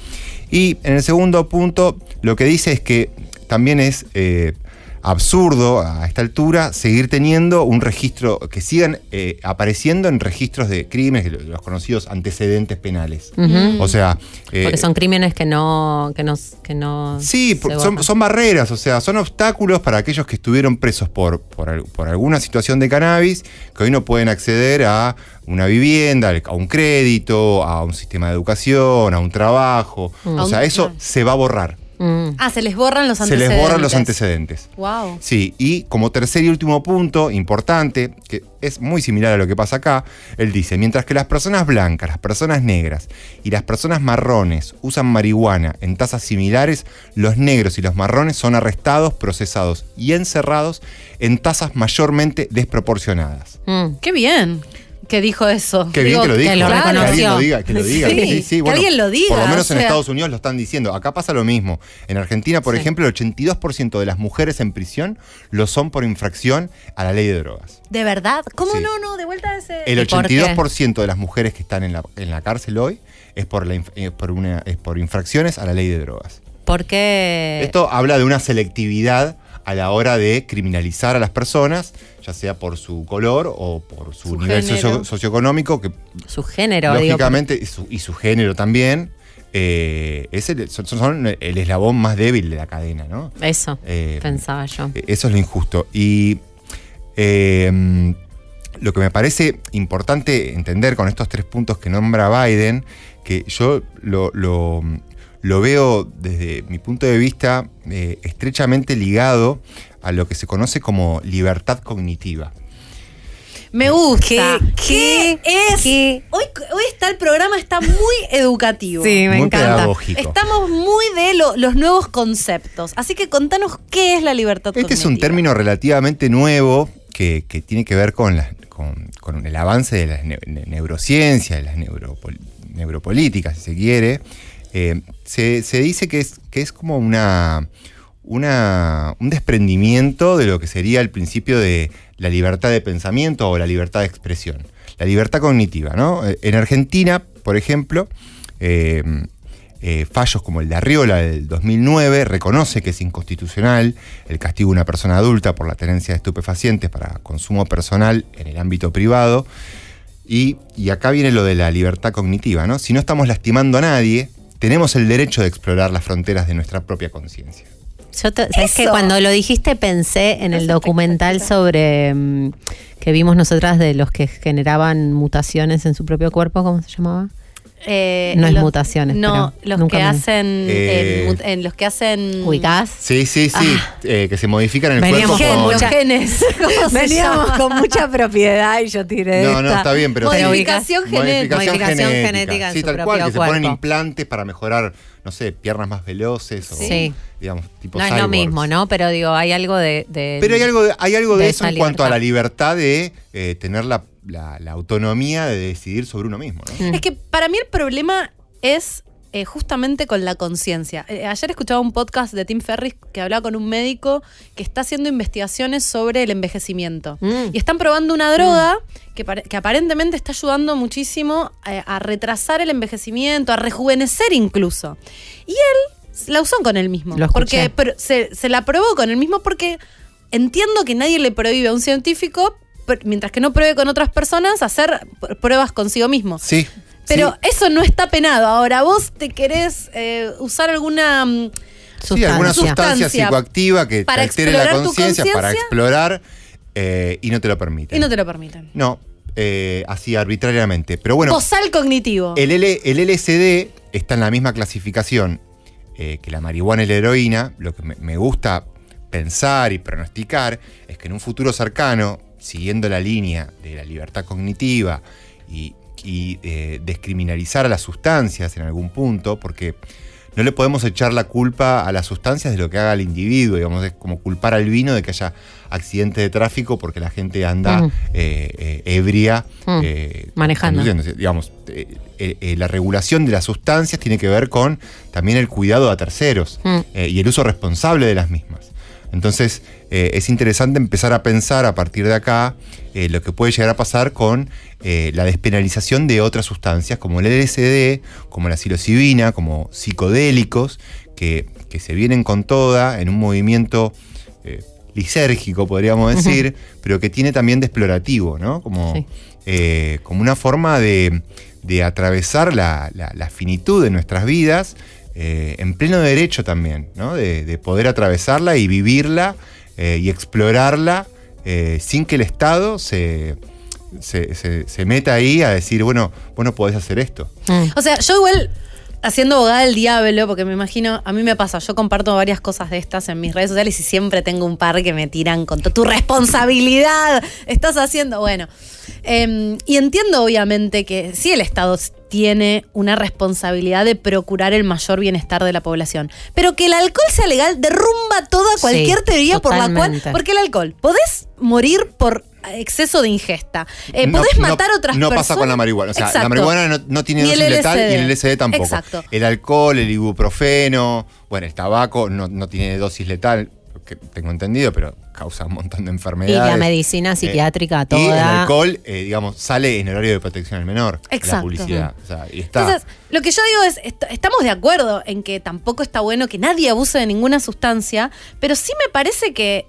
Y en el segundo punto, lo que dice es que también es eh, absurdo a esta altura seguir teniendo un registro, que sigan eh, apareciendo en registros de crímenes, los conocidos antecedentes penales. O sea... eh, Porque son crímenes que no, que no, que no Sí, son, son barreras, o sea, son obstáculos para aquellos que estuvieron presos por, por, al- por alguna situación de cannabis, que hoy no pueden acceder a una vivienda, a un crédito, a un sistema de educación, a un trabajo. Mm. O sea, eso se va a borrar. Mm. Ah, se les borran los Se antecedentes. les borran los antecedentes. Wow. Sí, y como tercer y último punto importante, que es muy similar a lo que pasa acá, él dice, mientras que las personas blancas, las personas negras y las personas marrones usan marihuana en tasas similares, los negros y los marrones son arrestados, procesados y encerrados en tasas mayormente desproporcionadas. Mm. Qué bien. Que dijo eso. Qué bien Digo, que lo dijo. que lo que alguien lo diga, que lo diga. Sí, Sí, sí, que alguien lo diga, Por lo menos o en. Estados Unidos lo están diciendo. Acá pasa lo mismo. En Argentina, por ejemplo, el 82% de las mujeres en prisión lo son por infracción a la ley de drogas. ¿De verdad? ¿Cómo no, no? De vuelta a ese. El ¿Y por qué? 82% de las mujeres que están en la, en la cárcel hoy es por, la, inf- eh, por, una, es por infracciones a la ley de drogas. Porque Esto habla de una selectividad a la hora de criminalizar a las personas, ya sea por su color o por su, Su nivel socio- socioeconómico, que su género, digo, lógicamente, y, su, y su género también, eh, es el- son, son el eslabón más débil de la cadena, ¿no? eso Eh, pensaba yo. eh, Eso es lo injusto. Y eh, lo que me parece importante entender con estos tres puntos que nombra Biden, que yo lo, lo- lo veo desde mi punto de vista eh, estrechamente ligado a lo que se conoce como libertad cognitiva. Me gusta. ¿Qué? ¿Qué, es? ¿Qué? Hoy, hoy está el programa, está muy (laughs) educativo. Sí, me Muy encanta. pedagógico. Estamos muy de lo- los nuevos conceptos. Así que contanos qué es la libertad Este es un cognitiva. término relativamente nuevo que, que tiene que ver con, las- con- con el avance de las ne- ne- neurociencias, de las neuropol- neuropolíticas, si se quiere. Eh, se, dice que es, que es como una, una- un desprendimiento de lo que sería el principio de la libertad de pensamiento o la libertad de expresión. La libertad cognitiva, ¿no? Eh, En Argentina, por ejemplo, eh, fallos como el de Arriola del 2009 reconoce que es inconstitucional el castigo a una persona adulta por la tenencia de estupefacientes para consumo personal en el ámbito privado. Y, y acá viene lo de la libertad cognitiva, ¿no? Si no estamos lastimando a nadie, tenemos el derecho de explorar las fronteras de nuestra propia conciencia. Yo te- ¿sabes que cuando lo dijiste pensé en el documental sobre mm, que vimos nosotras de los que generaban mutaciones en su propio cuerpo, ¿cómo se llamaba? Eh, No es los- mutaciones, No, los nunca que me- hacen. Eh, en mut- en los que hacen. ¿Ubicás? Sí, sí, sí, eh, que se modifican en el Veníamos cuerpo con... los genes. (laughs) ¿Cómo se Veníamos llama? con mucha propiedad y yo tiré No, no, esta. está bien, pero sí. Modificación genética. Modificación genética en sí, su tal cual, que se ponen implantes para mejorar, no sé, piernas más veloces o, Sí. digamos, tipo No es lo mismo, ¿no? Pero digo, hay algo de. de- Pero hay algo, de- hay algo de, de eso en cuanto a la libertad. libertad de eh, tener la, la- la autonomía de decidir sobre uno mismo. ¿no? Mm. Es que para mí el problema es eh, justamente con la conciencia. Eh, ayer escuchaba un podcast de Tim Ferris que hablaba con un médico que está haciendo investigaciones sobre el envejecimiento. Mm. Y están probando una droga que, pare- que aparentemente está ayudando muchísimo eh, a retrasar el envejecimiento, a rejuvenecer incluso. Y él la usó con él mismo. Lo porque pero se, se la probó con él mismo porque entiendo que nadie le prohíbe a un científico, mientras que no pruebe con otras personas, hacer pr- pruebas consigo mismo. Sí. Pero sí. eso no está penado. Ahora, vos te querés eh, usar alguna. mm, Sí, alguna sustancia, Sustancia psicoactiva que para altere la conciencia para explorar eh, y no te lo permite. Y no te lo permiten. No, eh, así arbitrariamente. Pero bueno, Bozal cognitivo. el, L- el LSD está en la misma clasificación eh, que la marihuana y la heroína. Lo que me, me gusta pensar y pronosticar es que en un futuro cercano, siguiendo la línea de la libertad cognitiva y, y, eh, descriminalizar a las sustancias en algún punto, porque no le podemos echar la culpa a las sustancias de lo que haga el individuo, digamos, es como culpar al vino de que haya accidentes de tráfico porque la gente anda Mm. eh, eh, ebria Mm. eh, Manejando. Digamos, la regulación de las sustancias tiene que ver con también el cuidado a terceros Mm. y el uso responsable de las mismas. Entonces, eh, es interesante empezar a pensar a partir de acá eh, lo que puede llegar a pasar con eh, la despenalización de otras sustancias como el LSD, como la psilocibina, como psicodélicos, que, que se vienen con toda en un movimiento lisérgico, podríamos decir, pero que tiene también de explorativo, ¿no? Como, Sí. como una forma de, de atravesar la, la- la finitud de nuestras vidas eh, en pleno derecho también, ¿no? De, de poder atravesarla y vivirla eh, y explorarla eh, sin que el Estado se, se, se- meta ahí a decir, bueno, vos no podés hacer esto. Mm. O sea, yo igual haciendo abogada del diablo, porque me imagino, a mí me pasa, yo comparto varias cosas de estas en mis redes sociales y siempre tengo un par que me tiran con tu responsabilidad, estás haciendo, bueno. em, y entiendo obviamente que sí el Estado tiene una responsabilidad de procurar el mayor bienestar de la población, pero que el alcohol sea legal derrumba toda Sí, cualquier teoría por la cual, porque el alcohol, podés morir por exceso de ingesta. Eh, No- podés no- matar a otras No personas. pasa con la marihuana. O sea, Exacto. la marihuana no, no tiene dosis letal y el LSD tampoco. Exacto. El alcohol, el ibuprofeno, bueno, el tabaco no, no tiene dosis letal, que tengo entendido, pero causa un montón de Y enfermedades. la medicina psiquiátrica Eh, Y el toda. alcohol, eh, digamos, sale en horario de protección al menor. La Exacto. publicidad. O sea, y está. Entonces, lo que yo digo es, est- estamos de acuerdo en que tampoco está bueno que nadie abuse de ninguna sustancia, pero sí me parece que,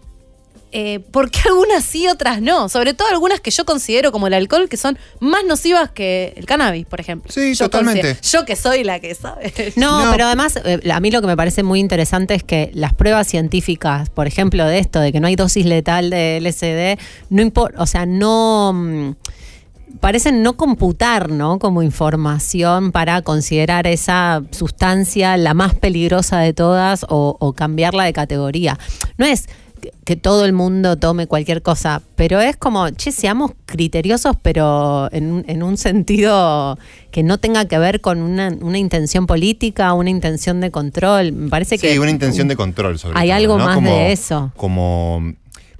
eh, ¿por qué algunas sí, otras no? Sobre todo algunas que yo considero como el alcohol, que son más nocivas que el cannabis, por ejemplo. Sí, Yo totalmente. considero- Yo que soy la que sabe. (laughs) No, No. pero además, eh, a mí lo que me parece muy interesante es que las pruebas científicas, por ejemplo, de esto, de que no hay dosis letal de LSD, no importa, o sea, no. mm, Parecen no computar, ¿no? Como información para considerar esa sustancia la más peligrosa de todas o, o cambiarla de categoría. No es que- todo el mundo tome cualquier cosa, pero es como, che, seamos criteriosos, pero en, un- en un sentido que no tenga que ver con una, una intención política, una intención de control. Me parece Sí, que. una intención de control sobre Hay todo, algo ¿no? más Como- de eso. Como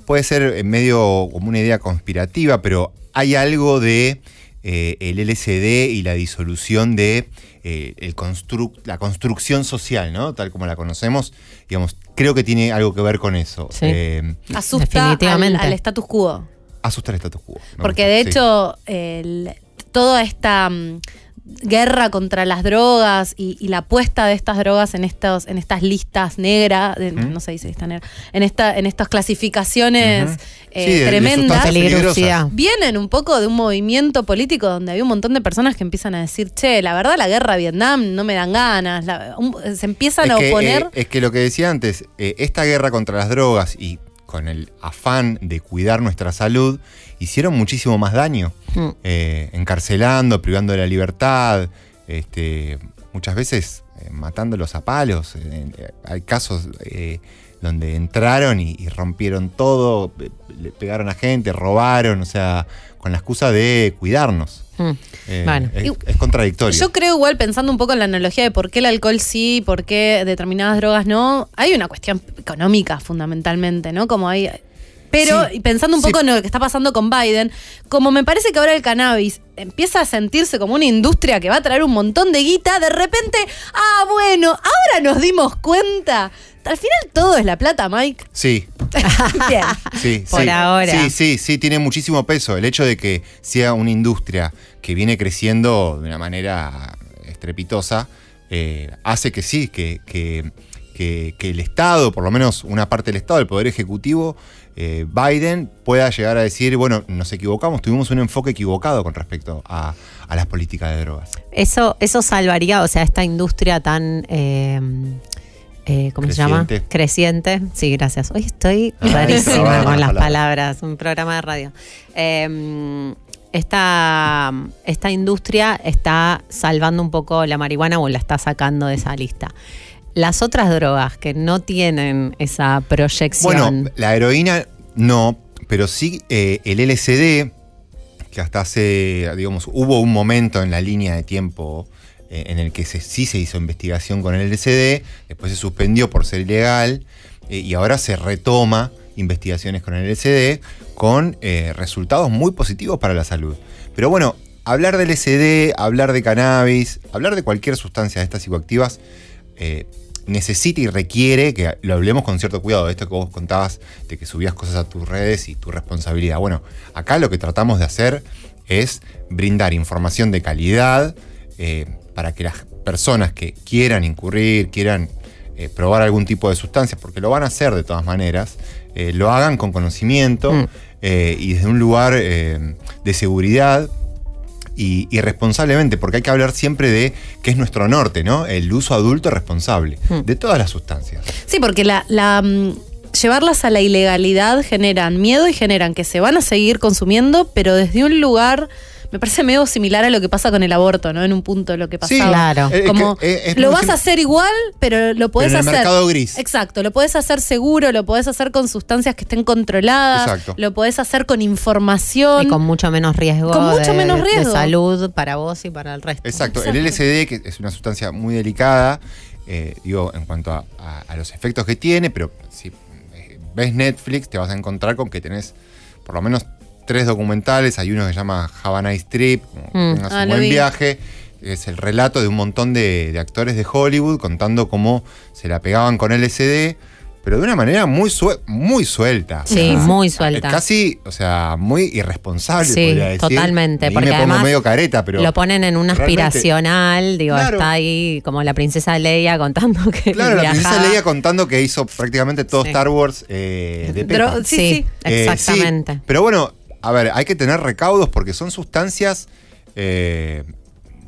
puede ser en medio como una idea conspirativa, pero hay algo de eh, el LSD y la disolución de eh, el construc- la construcción social, ¿no? Tal como la conocemos, digamos, creo que tiene algo que ver con eso. Sí. Eh, Asusta al, Definitivamente. al status quo. asustar el status quo. Porque gusta, de sí. hecho, el- toda esta mm, guerra contra las drogas y, y la puesta de estas drogas en estos, en estas listas negras, no se dice lista negra, en esta, en estas clasificaciones eh, Sí, tremendas. Peligrosidad. Vienen un poco de un movimiento político donde había un montón de personas que empiezan a decir, che, la verdad la guerra a Vietnam no me dan ganas. la- un- se empiezan a que, oponer. eh, es que lo que decía antes, eh, esta guerra contra las drogas y con el afán de cuidar nuestra salud, hicieron muchísimo más daño. Mm. Eh, encarcelando, privando de la libertad, este, muchas veces eh, matándolos a palos. Eh, hay casos eh, donde entraron y, y rompieron todo, le pegaron a gente, robaron, o sea, con la excusa de cuidarnos. Mm. Eh, Bueno. es contradictorio. Yo creo igual, pensando un poco en la analogía de por qué el alcohol sí, por qué determinadas drogas no, hay una cuestión económica fundamentalmente, ¿no? Como hay... Pero Sí, y pensando un sí. poco en lo que está pasando con Biden, como me parece que ahora el cannabis empieza a sentirse como una industria que va a traer un montón de guita, de repente, ah, bueno, ahora nos dimos cuenta. Al final todo es la plata, Mike. Sí, (laughs) Bien. Sí, Por sí. ahora. Sí, sí, sí, tiene muchísimo peso. El hecho de que sea una industria que viene creciendo de una manera estrepitosa eh, hace que sí, que, que- que- que el Estado, por lo menos una parte del Estado, el Poder Ejecutivo, eh, Biden, pueda llegar a decir, bueno, nos equivocamos, tuvimos un enfoque equivocado con respecto a, a las políticas de drogas. Eso, eso salvaría, o sea, esta industria tan. eh, eh, ¿Cómo se llama? Creciente. Creciente. Sí, gracias. Hoy estoy (laughs) rarísima con las palabras. Un programa de radio. Eh, esta, esta industria está salvando un poco la marihuana o la está sacando de esa lista. Las otras drogas que no tienen esa proyección. Bueno, la heroína no, pero sí eh, el LSD, que hasta hace, digamos, hubo un momento en la línea de tiempo eh, en el que se- sí se hizo investigación con el LSD, después se suspendió por ser ilegal eh, y ahora se retoma investigaciones con el LSD con resultados muy positivos para la salud. Pero bueno, hablar del LSD, hablar de cannabis, hablar de cualquier sustancia de estas psicoactivas, necesita y requiere que lo hablemos con cierto cuidado. Esto que vos contabas de que subías cosas a tus redes y tu responsabilidad. Bueno, acá lo que tratamos de hacer es brindar información de calidad eh, para que las personas que quieran incurrir, quieran eh, probar algún tipo de sustancia, porque lo van a hacer de todas maneras, eh, lo hagan con conocimiento Mm. y desde un lugar de seguridad y, y responsablemente, porque hay que hablar siempre de qué es nuestro norte, ¿no? El uso adulto responsable Hmm. de todas las sustancias. Sí, porque la, la, mm, llevarlas a la ilegalidad generan miedo y generan que se van a seguir consumiendo, pero desde un lugar, me parece medio similar a lo que pasa con el aborto, ¿no? En un punto lo que Sí, pasaba. claro. Es que, Como eh, es lo vas a hacer igual, pero lo podés Pero en el hacer. mercado gris. Exacto, lo podés hacer seguro, lo podés hacer con sustancias que estén controladas, Exacto. lo podés hacer con información. y con mucho menos riesgo, Con mucho de, menos de riesgo. salud para vos y para el resto. Exacto. Exacto. El LSD, que es una sustancia muy delicada, eh, digo, en cuanto a, a- a los efectos que tiene, pero si eh, ves Netflix te vas a encontrar con que tenés por lo menos tres documentales. Hay uno que se llama Havana Strip, Mm. Ah, un lo buen vi. viaje. Es el relato de un montón de, de actores de Hollywood contando cómo se la pegaban con LSD, pero de una manera muy, muy suelta. Sí, O sea, muy suelta. Casi, o sea, muy irresponsable, Sí, podría decir. totalmente, Ahí porque me pongo además medio careta, pero. lo ponen en un aspiracional, digo, Claro. está ahí como la princesa Leia contando que Claro, la princesa. Leia contando que hizo prácticamente todo Sí. Star Wars eh, de Pepa. sí, Sí, sí. Eh, exactamente. pero bueno, a ver, hay que tener recaudos porque son sustancias eh,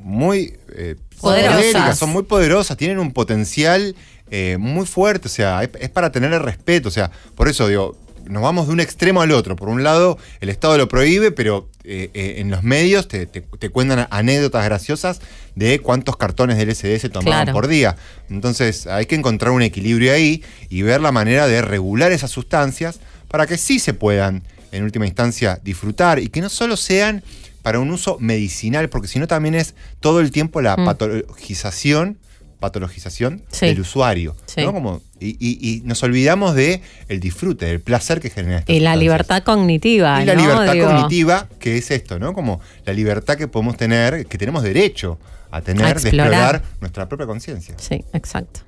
muy eh, Poderosas. son muy poderosas, tienen un potencial eh, muy fuerte, o sea, es, es para tener el respeto, o sea, por eso digo, nos vamos de un extremo al otro. Por un lado, el Estado lo prohíbe, pero eh, en los medios te, te- te cuentan anécdotas graciosas de cuántos cartones de LSD se tomaban Claro. por día. Entonces, hay que encontrar un equilibrio ahí y ver la manera de regular esas sustancias para que sí se puedan, en última instancia, disfrutar y que no solo sean para un uso medicinal, porque si no también es todo el tiempo la Mm. patologización, patologización Sí. del usuario. Sí. ¿no? Como, y, y- y nos olvidamos de el disfrute, del placer que genera estas Y la libertad cognitiva. Y la ¿no? libertad Digo, cognitiva, que es esto, ¿no? Como la libertad que podemos tener, que tenemos derecho a tener, A de explorar nuestra propia conciencia. Sí, exacto.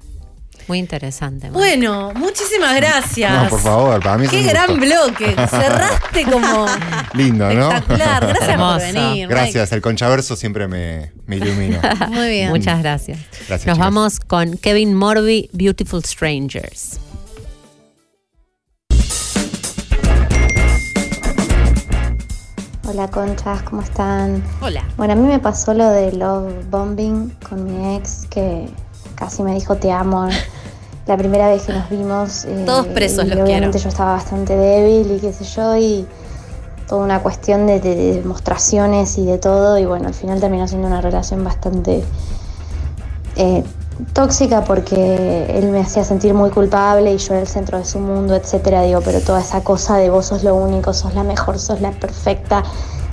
Muy interesante. Bueno, muchísimas gracias. No, por favor, para mí es Qué un gran gusto. bloque. Cerraste como (laughs) Lindo, ¿no? espectacular. Gracias por Hermoso. venir. Gracias, el conchaverso siempre me, me ilumina. (laughs) Muy bien. Muchas gracias. Gracias, Nos chicas. vamos con Kevin Morby, Beautiful Strangers. Hola conchas, ¿cómo están? Hola. Bueno, a mí me pasó lo de love bombing con mi ex que casi me dijo te amo la primera vez que nos vimos. eh, Todos presos y los obviamente quiero. yo estaba bastante débil y qué sé yo y toda una cuestión de, de- de demostraciones y de todo y bueno, al final terminó siendo una relación bastante eh, tóxica porque él me hacía sentir muy culpable y yo era el centro de su mundo, etcétera, digo, pero toda esa cosa de vos sos lo único, sos la mejor, sos la perfecta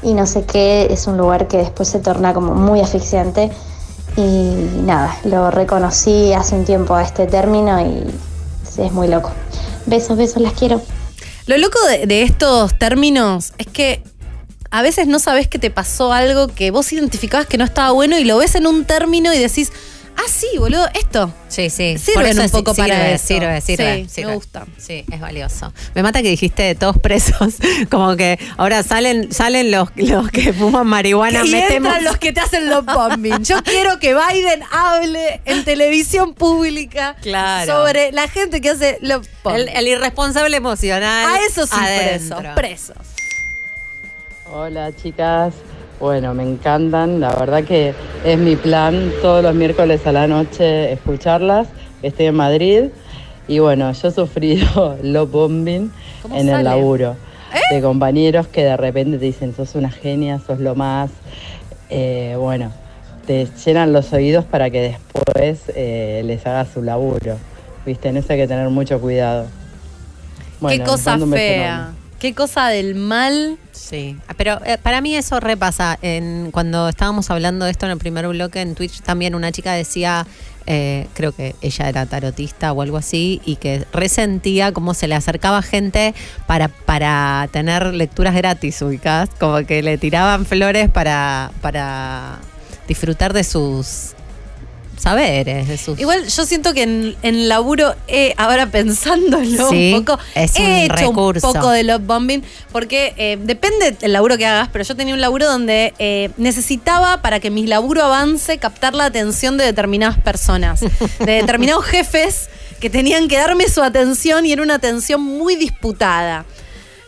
y no sé qué, es un lugar que después se torna como muy asfixiante y nada, lo reconocí hace un tiempo a este término y es muy loco. Besos, besos, las quiero. Lo loco de, de estos términos es que a veces no sabes que te pasó algo que vos identificabas que no estaba bueno y lo ves en un término y decís, ah, sí, boludo, esto. Sí, sí. Sirven Por eso un poco sirve, para eso. Sirve, sirve, Sí, sirve. me gusta. Sí, es valioso. Me mata que dijiste de todos presos, (laughs) como que ahora salen, salen los, los que fuman marihuana, y metemos. entran los que te hacen los bombing. Yo (laughs) quiero que Biden hable en televisión pública Claro. sobre la gente que hace los bombing. el, el irresponsable emocional. a esos sí presos, presos. Hola chicas, bueno, me encantan, la verdad que es mi plan todos los miércoles a la noche escucharlas, estoy en Madrid y bueno, yo he sufrido (laughs) love bombing ¿Cómo en sale? el laburo de compañeros que de repente te dicen sos una genia, sos lo más, Eh, bueno, te llenan los oídos para que después eh, les hagas su laburo, viste, en eso hay que tener mucho cuidado. Bueno, Qué cosa fea. Qué cosa del mal. Sí, pero eh, para mí eso repasa. En, cuando estábamos hablando de esto en el primer bloque en Twitch, también una chica decía, eh, creo que ella era tarotista o algo así, y que resentía cómo se le acercaba gente para, para tener lecturas gratis ubicadas, como que le tiraban flores para, para disfrutar de sus saberes, de sus... Igual yo siento que en, en laburo, he, ahora pensándolo Sí, un poco, es he un hecho recurso. un poco de love bombing, porque eh, depende del laburo que hagas, pero yo tenía un laburo donde eh, necesitaba, para que mi laburo avance, captar la atención de determinadas personas, de (laughs) determinados jefes que tenían que darme su atención y era una atención muy disputada.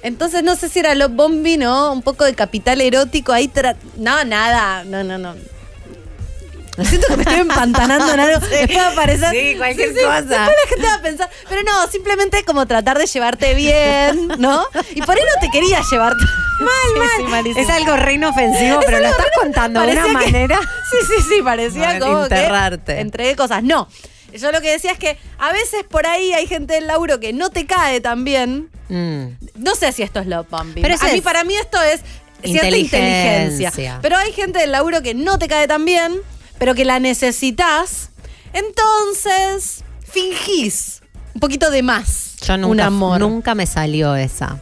Entonces no sé si era love bombing o un poco de capital erótico ahí. No, nada, no, no, no. Siento que me estoy empantanando en algo. (laughs) Después va a aparecer. Sí, cualquier cosa. Después la gente va a pensar. Pero no, simplemente como tratar de llevarte bien, ¿no? Y por ahí no te quería llevar mal, mal. es algo re inofensivo, pero lo estás contando de una que- manera... (laughs) Sí, sí, sí, parecía como enterrarte. que entregué cosas. No. Yo lo que decía es que a veces por ahí hay gente del laburo que no te cae tan bien. Mm. No sé si esto es love bombing. Pero a mí, para mí esto es cierta Inteligencia. inteligencia. Pero hay gente del laburo que no te cae tan bien, pero que la necesitas. Entonces, fingís un poquito de más. Yo nunca, un amor. nunca me salió esa.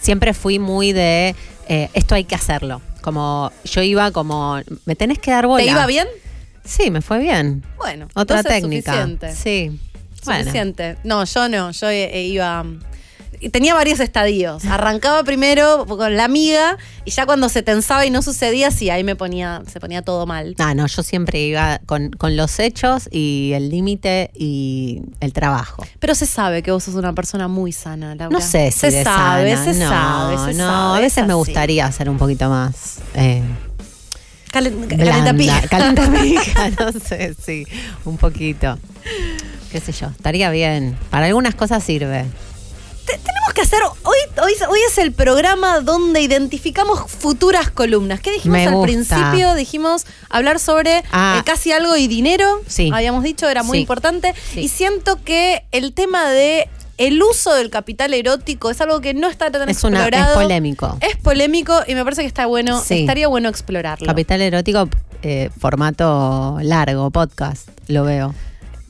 Siempre fui muy de eh, esto hay que hacerlo. Como yo iba como, me tenés que dar bola. ¿Te iba bien? Sí, me fue bien. Bueno, Otra técnica. suficiente. Sí. Bueno. Suficiente. No, yo no, yo eh, iba... Tenía varios estadios. Arrancaba primero con la amiga y ya cuando se tensaba y no sucedía, sí, ahí me ponía, se ponía todo mal. Ah, no, yo siempre iba con, con los hechos y el límite y el trabajo. Pero se sabe que vos sos una persona muy sana, Laura. No sé si se de sabe, sana. se no, sabe, se no, sabe, a veces es me gustaría ser un poquito más eh, calentapija. calentapija, (laughs) (laughs) no sé, sí, un poquito. Qué sé yo, estaría bien. Para algunas cosas sirve. Te- tenemos que hacer. Hoy, hoy, hoy es el programa donde identificamos futuras columnas. ¿Qué dijimos Me al gusta. principio? Dijimos hablar sobre Ah. eh, casi algo y dinero. Sí. Habíamos dicho, era muy Sí. importante. Sí. Y siento que el tema de el uso del capital erótico es algo que no está tan Es, una, es explorado. polémico. Es polémico y me parece que está bueno, Sí. estaría bueno explorarlo. Capital erótico, eh, formato largo, podcast, lo veo.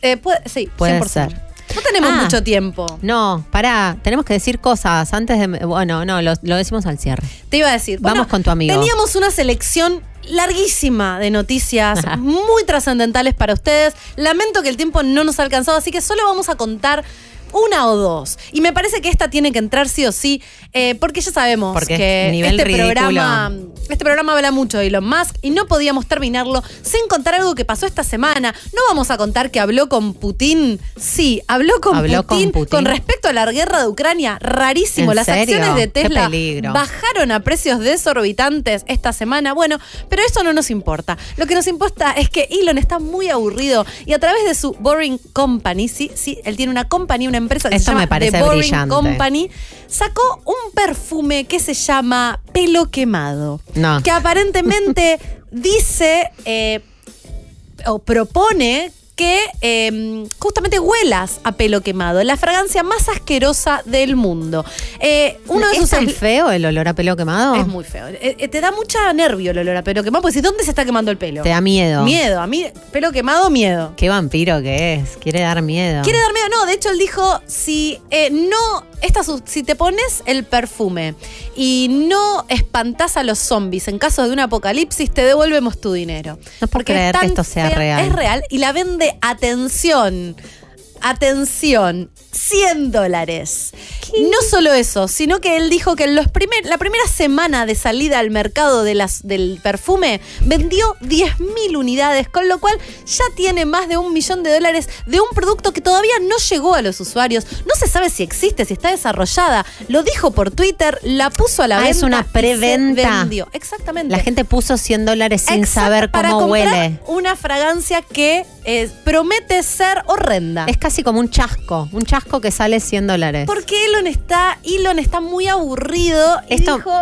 Eh, puede- sí, Puede 100%. ser. No tenemos Ah. mucho tiempo. No, pará, tenemos que decir cosas antes de... Bueno, no, lo, lo decimos al cierre. Te iba a decir. Vamos con tu amigo. Teníamos una selección larguísima de noticias muy trascendentales para ustedes. Lamento que el tiempo no nos ha alcanzado, así que solo vamos a contar una o dos. Y me parece que esta tiene que entrar sí o sí, eh, porque ya sabemos Porque que nivel este ridículo. programa, este programa habla mucho de Elon Musk y no podíamos terminarlo sin contar algo que pasó esta semana. No vamos a contar que habló con Putin. Sí, habló con, Habló con Putin, con respecto a la guerra de Ucrania. Rarísimo. ¿En Las serio? acciones de Tesla bajaron a precios desorbitantes esta semana. Bueno, pero eso no nos importa. Lo que nos importa es que Elon está muy aburrido y a través de su Boring Company, sí, sí, él tiene una compañía, una empresa que Esto se llama me parece The Boring brillante. Company, sacó un perfume que se llama pelo quemado. No. Que aparentemente (laughs) dice eh, o propone que eh, justamente huelas a pelo quemado, la fragancia más asquerosa del mundo. Eh, uno de ¿Es sus tan feo el olor a pelo quemado? es muy feo. Eh, eh, te da mucha nervio el olor a pelo quemado, porque ¿dónde se está quemando el pelo? Te da miedo. Miedo, a mí pelo quemado, miedo. Qué vampiro que es. Quiere dar miedo. Quiere dar miedo, no, de hecho él dijo, si no, esta, si te pones el perfume y no espantás a los zombies en caso de un apocalipsis, te devolvemos tu dinero. No puedo Porque es creer que esto sea fea- real. Es real y la vende, atención, atención, 100 dólares. No solo eso, sino que él dijo que en los primer, la primera semana de salida al mercado de las, del perfume vendió 10.000 unidades, con lo cual ya tiene más de un millón de dólares de un producto que todavía no llegó a los usuarios. No se sabe si existe, si está desarrollada. Lo dijo por Twitter, la puso a la Ah, venta. es una preventa. Exactamente. La gente puso 100 dólares sin Exacto, saber cómo huele. Una fragancia que eh, promete ser horrenda. Es casi como un chasco. Un chasco que sale 100 dólares. Porque Elon está, Elon está muy aburrido y Esto- dijo,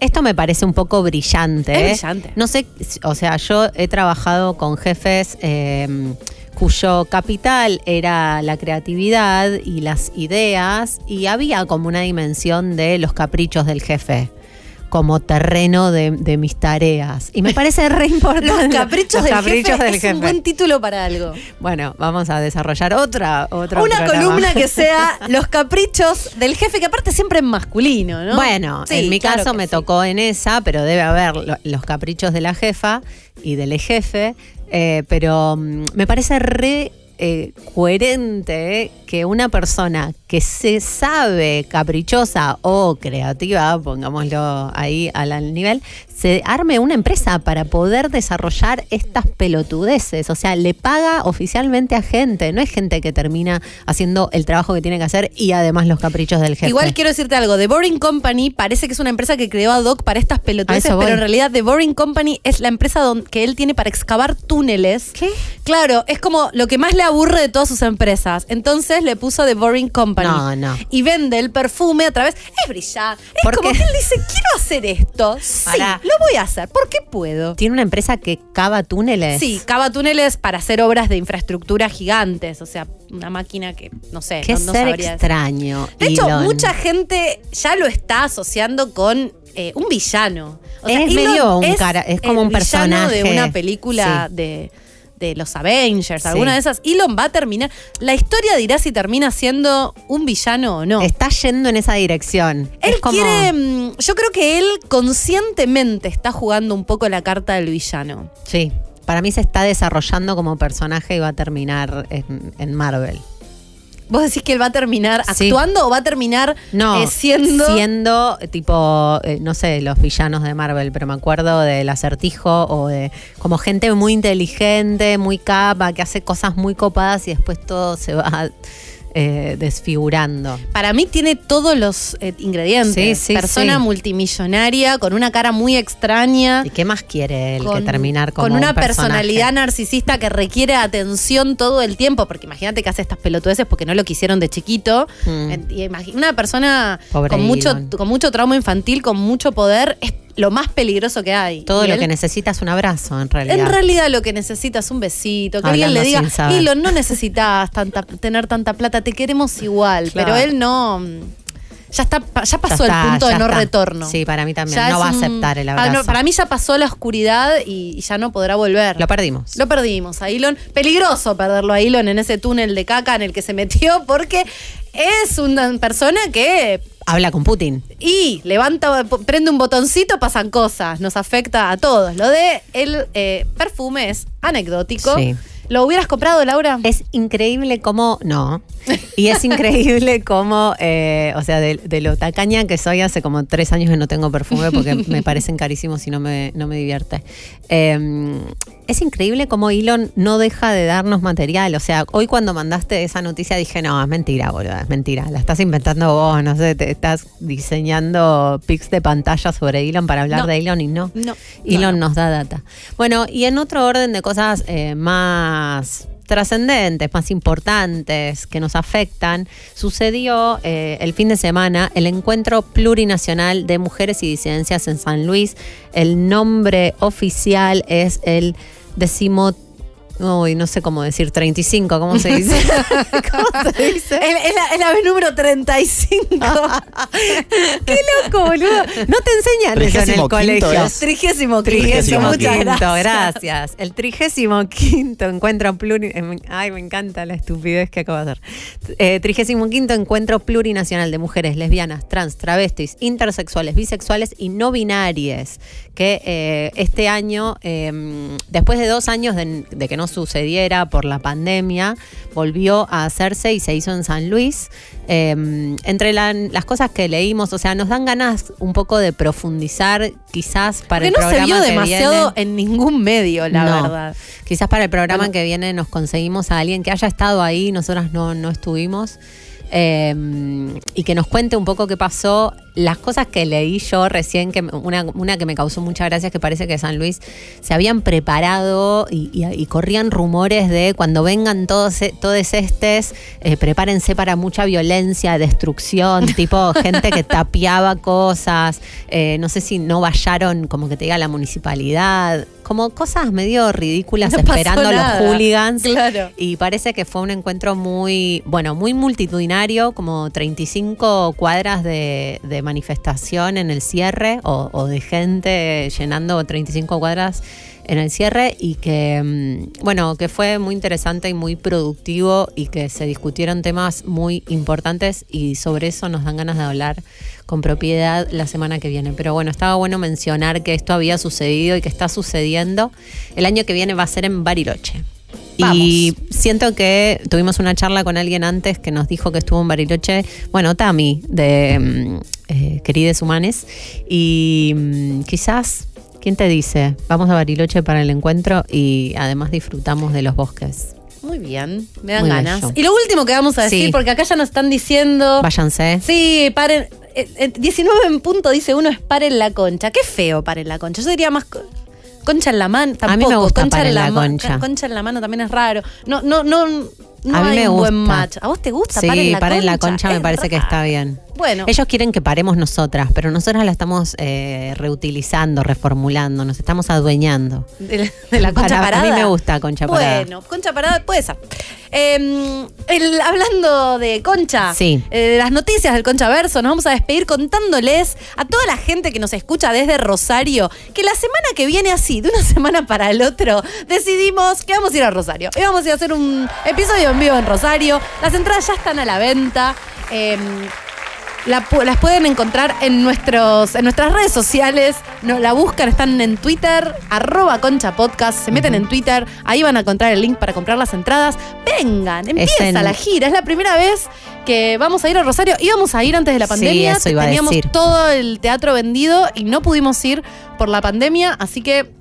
Esto me parece un poco brillante. Es ¿eh? brillante. No sé, o sea, yo he trabajado con jefes eh, cuyo capital era la creatividad y las ideas y había como una dimensión de los caprichos del jefe como terreno de, de mis tareas. Y me parece re (laughs) importante. los caprichos, Los del, jefe del es un buen título para algo. Bueno, vamos a desarrollar otra, otra Una columna que (laughs) sea los caprichos del jefe, que aparte siempre es masculino, ¿no? Bueno, Sí, en mi claro caso me sí. tocó en esa, pero debe haber lo- los caprichos de la jefa y del jefe. eh, pero mm, me parece re eh, coherente que una persona que se sabe caprichosa o creativa, pongámoslo ahí al, nivel, se arme una empresa para poder desarrollar estas pelotudeces. O sea, le paga oficialmente a gente, no es gente que termina haciendo el trabajo que tiene que hacer y además los caprichos del jefe. Igual quiero decirte algo, The Boring Company parece que es una empresa que creó a Doc para estas pelotudeces, pero en realidad The Boring Company es la empresa don- que él tiene para excavar túneles. ¿Qué? Claro, es como lo que más le aburre de todas sus empresas. Entonces le puso The Boring Company. No, no. Y vende el perfume a través. Es brillante. Es ¿Por como que él dice, quiero hacer esto. Sí, Pará. lo voy a hacer. ¿Por qué puedo? Tiene una empresa que cava túneles. Sí, cava túneles para hacer obras de infraestructura gigantes. O sea, una máquina que, no sé, Qué no, no ser sabría decir. extraño. De hecho, Elon. mucha gente ya lo está asociando con eh, un villano. O sea, Es Elon medio un cara- es como un villano de personaje. una película Sí. de, de los Avengers, Sí. alguna de esas, Elon va a terminar. La historia dirá si termina siendo un villano o no. Está yendo en esa dirección. Él Es como- quiere. mm, Yo creo que él conscientemente está jugando un poco la carta del villano. Sí, para mí se está desarrollando como personaje y va a terminar en, en Marvel. ¿Vos decís que él va a terminar Sí. actuando o va a terminar No, eh, siendo. siendo eh, tipo, eh, no sé, los villanos de Marvel, pero me acuerdo del acertijo o de como gente muy inteligente, muy capa, que hace cosas muy copadas y después todo se va eh, desfigurando. Para mí tiene todos los eh, ingredientes. Sí, sí, Persona sí. multimillonaria, con una cara muy extraña. ¿Y qué más quiere él que terminar como con un una personalidad narcisista que requiere atención todo el tiempo, porque imagínate que hace estas pelotudeces porque no lo quisieron de chiquito. Mm. Una persona Pobre con mucho, con mucho trauma infantil, con mucho poder, es lo más peligroso que hay. Todo Y lo él- que necesita es un abrazo, en realidad. En realidad lo que necesita es un besito, que alguien le diga. Elon, no necesitas tanta, tener tanta plata, te queremos igual, Claro. pero él no... Ya está, ya Ya pasó está, el punto de no está. retorno. Sí, para mí también. Ya no va a aceptar el Ah, abrazo. no, para mí ya pasó la oscuridad y, y ya no podrá volver. Lo perdimos. Lo perdimos a Elon. Peligroso perderlo a Elon en ese túnel de caca en el que se metió porque es una persona que Habla con Putin. y levanta, prende un botoncito, pasan cosas, nos afecta a todos. Lo de el eh, perfume es anecdótico. Sí. ¿Lo hubieras comprado, Laura? Es increíble cómo. No. Y es increíble (laughs) cómo. eh, o sea, de, de lo tacaña que soy, hace como tres años que no tengo perfume porque (laughs) me parecen carísimos y no me, no me divierte. Eh, es increíble cómo Elon no deja de darnos material. O sea, hoy cuando mandaste esa noticia dije, no, es mentira, boludo, es mentira. La estás inventando vos, no sé, te estás diseñando pics de pantalla sobre Elon para hablar No. de Elon y no. No. Elon nos da data. Bueno, y en otro orden de cosas eh, más trascendentes, más importantes, que nos afectan, sucedió eh, el fin de semana el encuentro plurinacional de mujeres y disidencias en San Luis. El nombre oficial es el decimo... Uy, no sé cómo decir, 35, ¿cómo se dice? (laughs) ¿Cómo se dice? Es, es la, es la vez número 35. (laughs) ¡Qué loco, boludo! No te enseñan eso en el Trigésimo colegio. es. Trigésimo Trigésimo quinto. Gracias. gracias. El trigésimo quinto encuentro plurinacional. Ay, me encanta la estupidez que acabo de hacer. Eh, trigésimo quinto encuentro plurinacional de mujeres lesbianas, trans, travestis, intersexuales, bisexuales y no binarias. Que eh, este año, eh, después de dos años de, de que no sucediera por la pandemia, volvió a hacerse y se hizo en San Luis. Eh, entre la- las cosas que leímos, o sea, nos dan ganas un poco de profundizar, quizás para Que el no se programa vio que demasiado viene. en ningún medio, la No. verdad. Quizás para el programa Bueno. que viene nos conseguimos a alguien que haya estado ahí, nosotras no, no estuvimos, eh, y que nos cuente un poco qué pasó. Las cosas que leí yo recién, que una, una que me causó mucha gracia es que parece que San Luis se habían preparado y, y- y corrían rumores de cuando vengan todos, e- todos estes, eh, prepárense para mucha violencia, destrucción, (laughs) tipo gente que tapiaba cosas, eh, no sé si no vallaron como que te diga la municipalidad, como cosas medio ridículas No esperando a los hooligans. Claro. Y parece que fue un encuentro muy, bueno, muy multitudinario, como 35 cuadras de, de manifestación en el cierre, o, de gente llenando 35 cuadras en el cierre, y que, mm, bueno, que fue muy interesante y muy productivo, y que se discutieron temas muy importantes, y sobre eso nos dan ganas de hablar con propiedad la semana que viene. Pero bueno, estaba bueno mencionar que esto había sucedido y que está sucediendo. El año que viene va a ser en Bariloche. Y siento que tuvimos una charla con alguien antes que nos dijo que estuvo en Bariloche, bueno, Tami, de mm, eh, Querides Humanes, y mm, quizás, ¿quién te dice? Vamos a Bariloche para el encuentro y además disfrutamos de los bosques. Muy bien, me dan Muy ganas. bello. Y lo último que vamos a decir, Sí. porque acá ya nos están diciendo. Váyanse. Sí, paren. eh, eh, 19 en punto dice uno es paren la concha. Qué feo paren la concha. Yo diría más concha en la mano. A mí me Tampoco. gusta concha en la ma- concha. Concha en la mano también es raro. No, no, no. No A mí hay me un buen gusta. match. ¿A vos te gusta? Sí, paren la paren concha. la concha me parece que está bien. Bueno. Ellos quieren que paremos nosotras, pero nosotras la estamos eh, reutilizando, reformulando, nos estamos adueñando. De la, de la concha Para- parada. A mí me gusta Concha Parada. Bueno, concha parada puede ser. Eh, el- hablando de concha, Sí. eh, de las noticias del Concha Verso, nos vamos a despedir contándoles a toda la gente que nos escucha desde Rosario que la semana que viene así, de una (laughs) semana para el otro, decidimos que vamos a ir a Rosario. Y vamos a ir a hacer un episodio en vivo en Rosario. Las entradas ya están a la venta. Eh, la pu- las pueden encontrar en, nuestros, en nuestras redes sociales. No, la buscan, están en Twitter, arroba concha podcast. Se meten en Twitter, ahí van a encontrar el link para comprar las entradas. Vengan, empieza en- la gira. Es la primera vez que vamos a ir a Rosario. Íbamos a ir antes de la Sí, pandemia. eso iba a Teníamos decir. todo el teatro vendido y no pudimos ir por la pandemia. Así que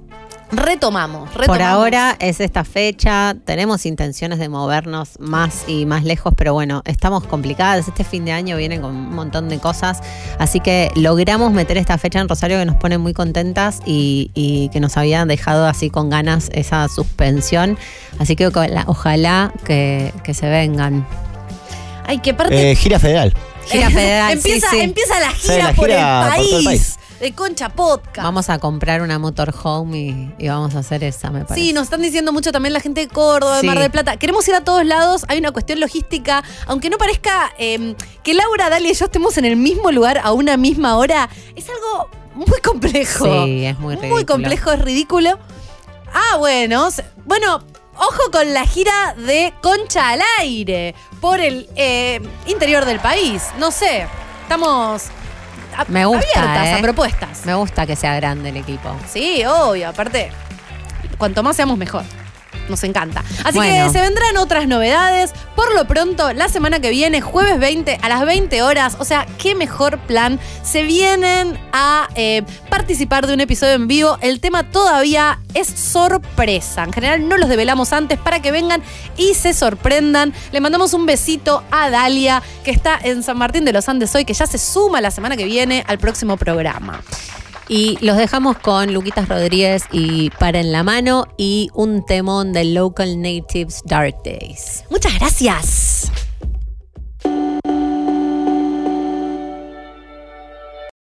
retomamos. Por retomamos. ahora es esta fecha, tenemos intenciones de movernos más y más lejos, pero bueno, estamos complicadas. Este fin de año viene con un montón de cosas, así que logramos meter esta fecha en Rosario que nos pone muy contentas y, y que nos habían dejado así con ganas esa suspensión. Así que ojalá, que, que se vengan. Ay, que parte. Eh, gira federal. Gira (laughs) federal, empieza, sí, sí. empieza la Sí, gira, la por, el por todo el país. De Concha Podcast. Vamos a comprar una motorhome y, y vamos a hacer esa, me parece. Sí, nos están diciendo mucho también la gente de Córdoba, de. Mar del Plata. Queremos ir a todos lados. Hay una cuestión logística. Aunque no parezca eh, que Laura, Dalia y yo estemos en el mismo lugar a una misma hora, es algo muy complejo. Sí, es muy Muy ridículo. complejo, es ridículo. Ah, bueno. Bueno, ojo con la gira de Concha al aire por el eh, interior del país. No sé. Estamos a- Me gusta, abiertas ¿eh? a propuestas. Me gusta que sea grande el equipo. Sí, obvio. Aparte, cuanto más seamos mejor. Nos encanta. Así Bueno. que se vendrán otras novedades. Por lo pronto, la semana que viene, jueves 20 a las 20 horas. O sea, qué mejor plan. Se vienen a eh, participar de un episodio en vivo. El tema todavía es sorpresa. En general, no los develamos antes para que vengan y se sorprendan. Le mandamos un besito a Dalia, que está en San Martín de los Andes hoy, que ya se suma la semana que viene al próximo programa. Y los dejamos con Luquitas Rodríguez y Para en la mano y un temón de Local Natives Dark Days. Muchas gracias.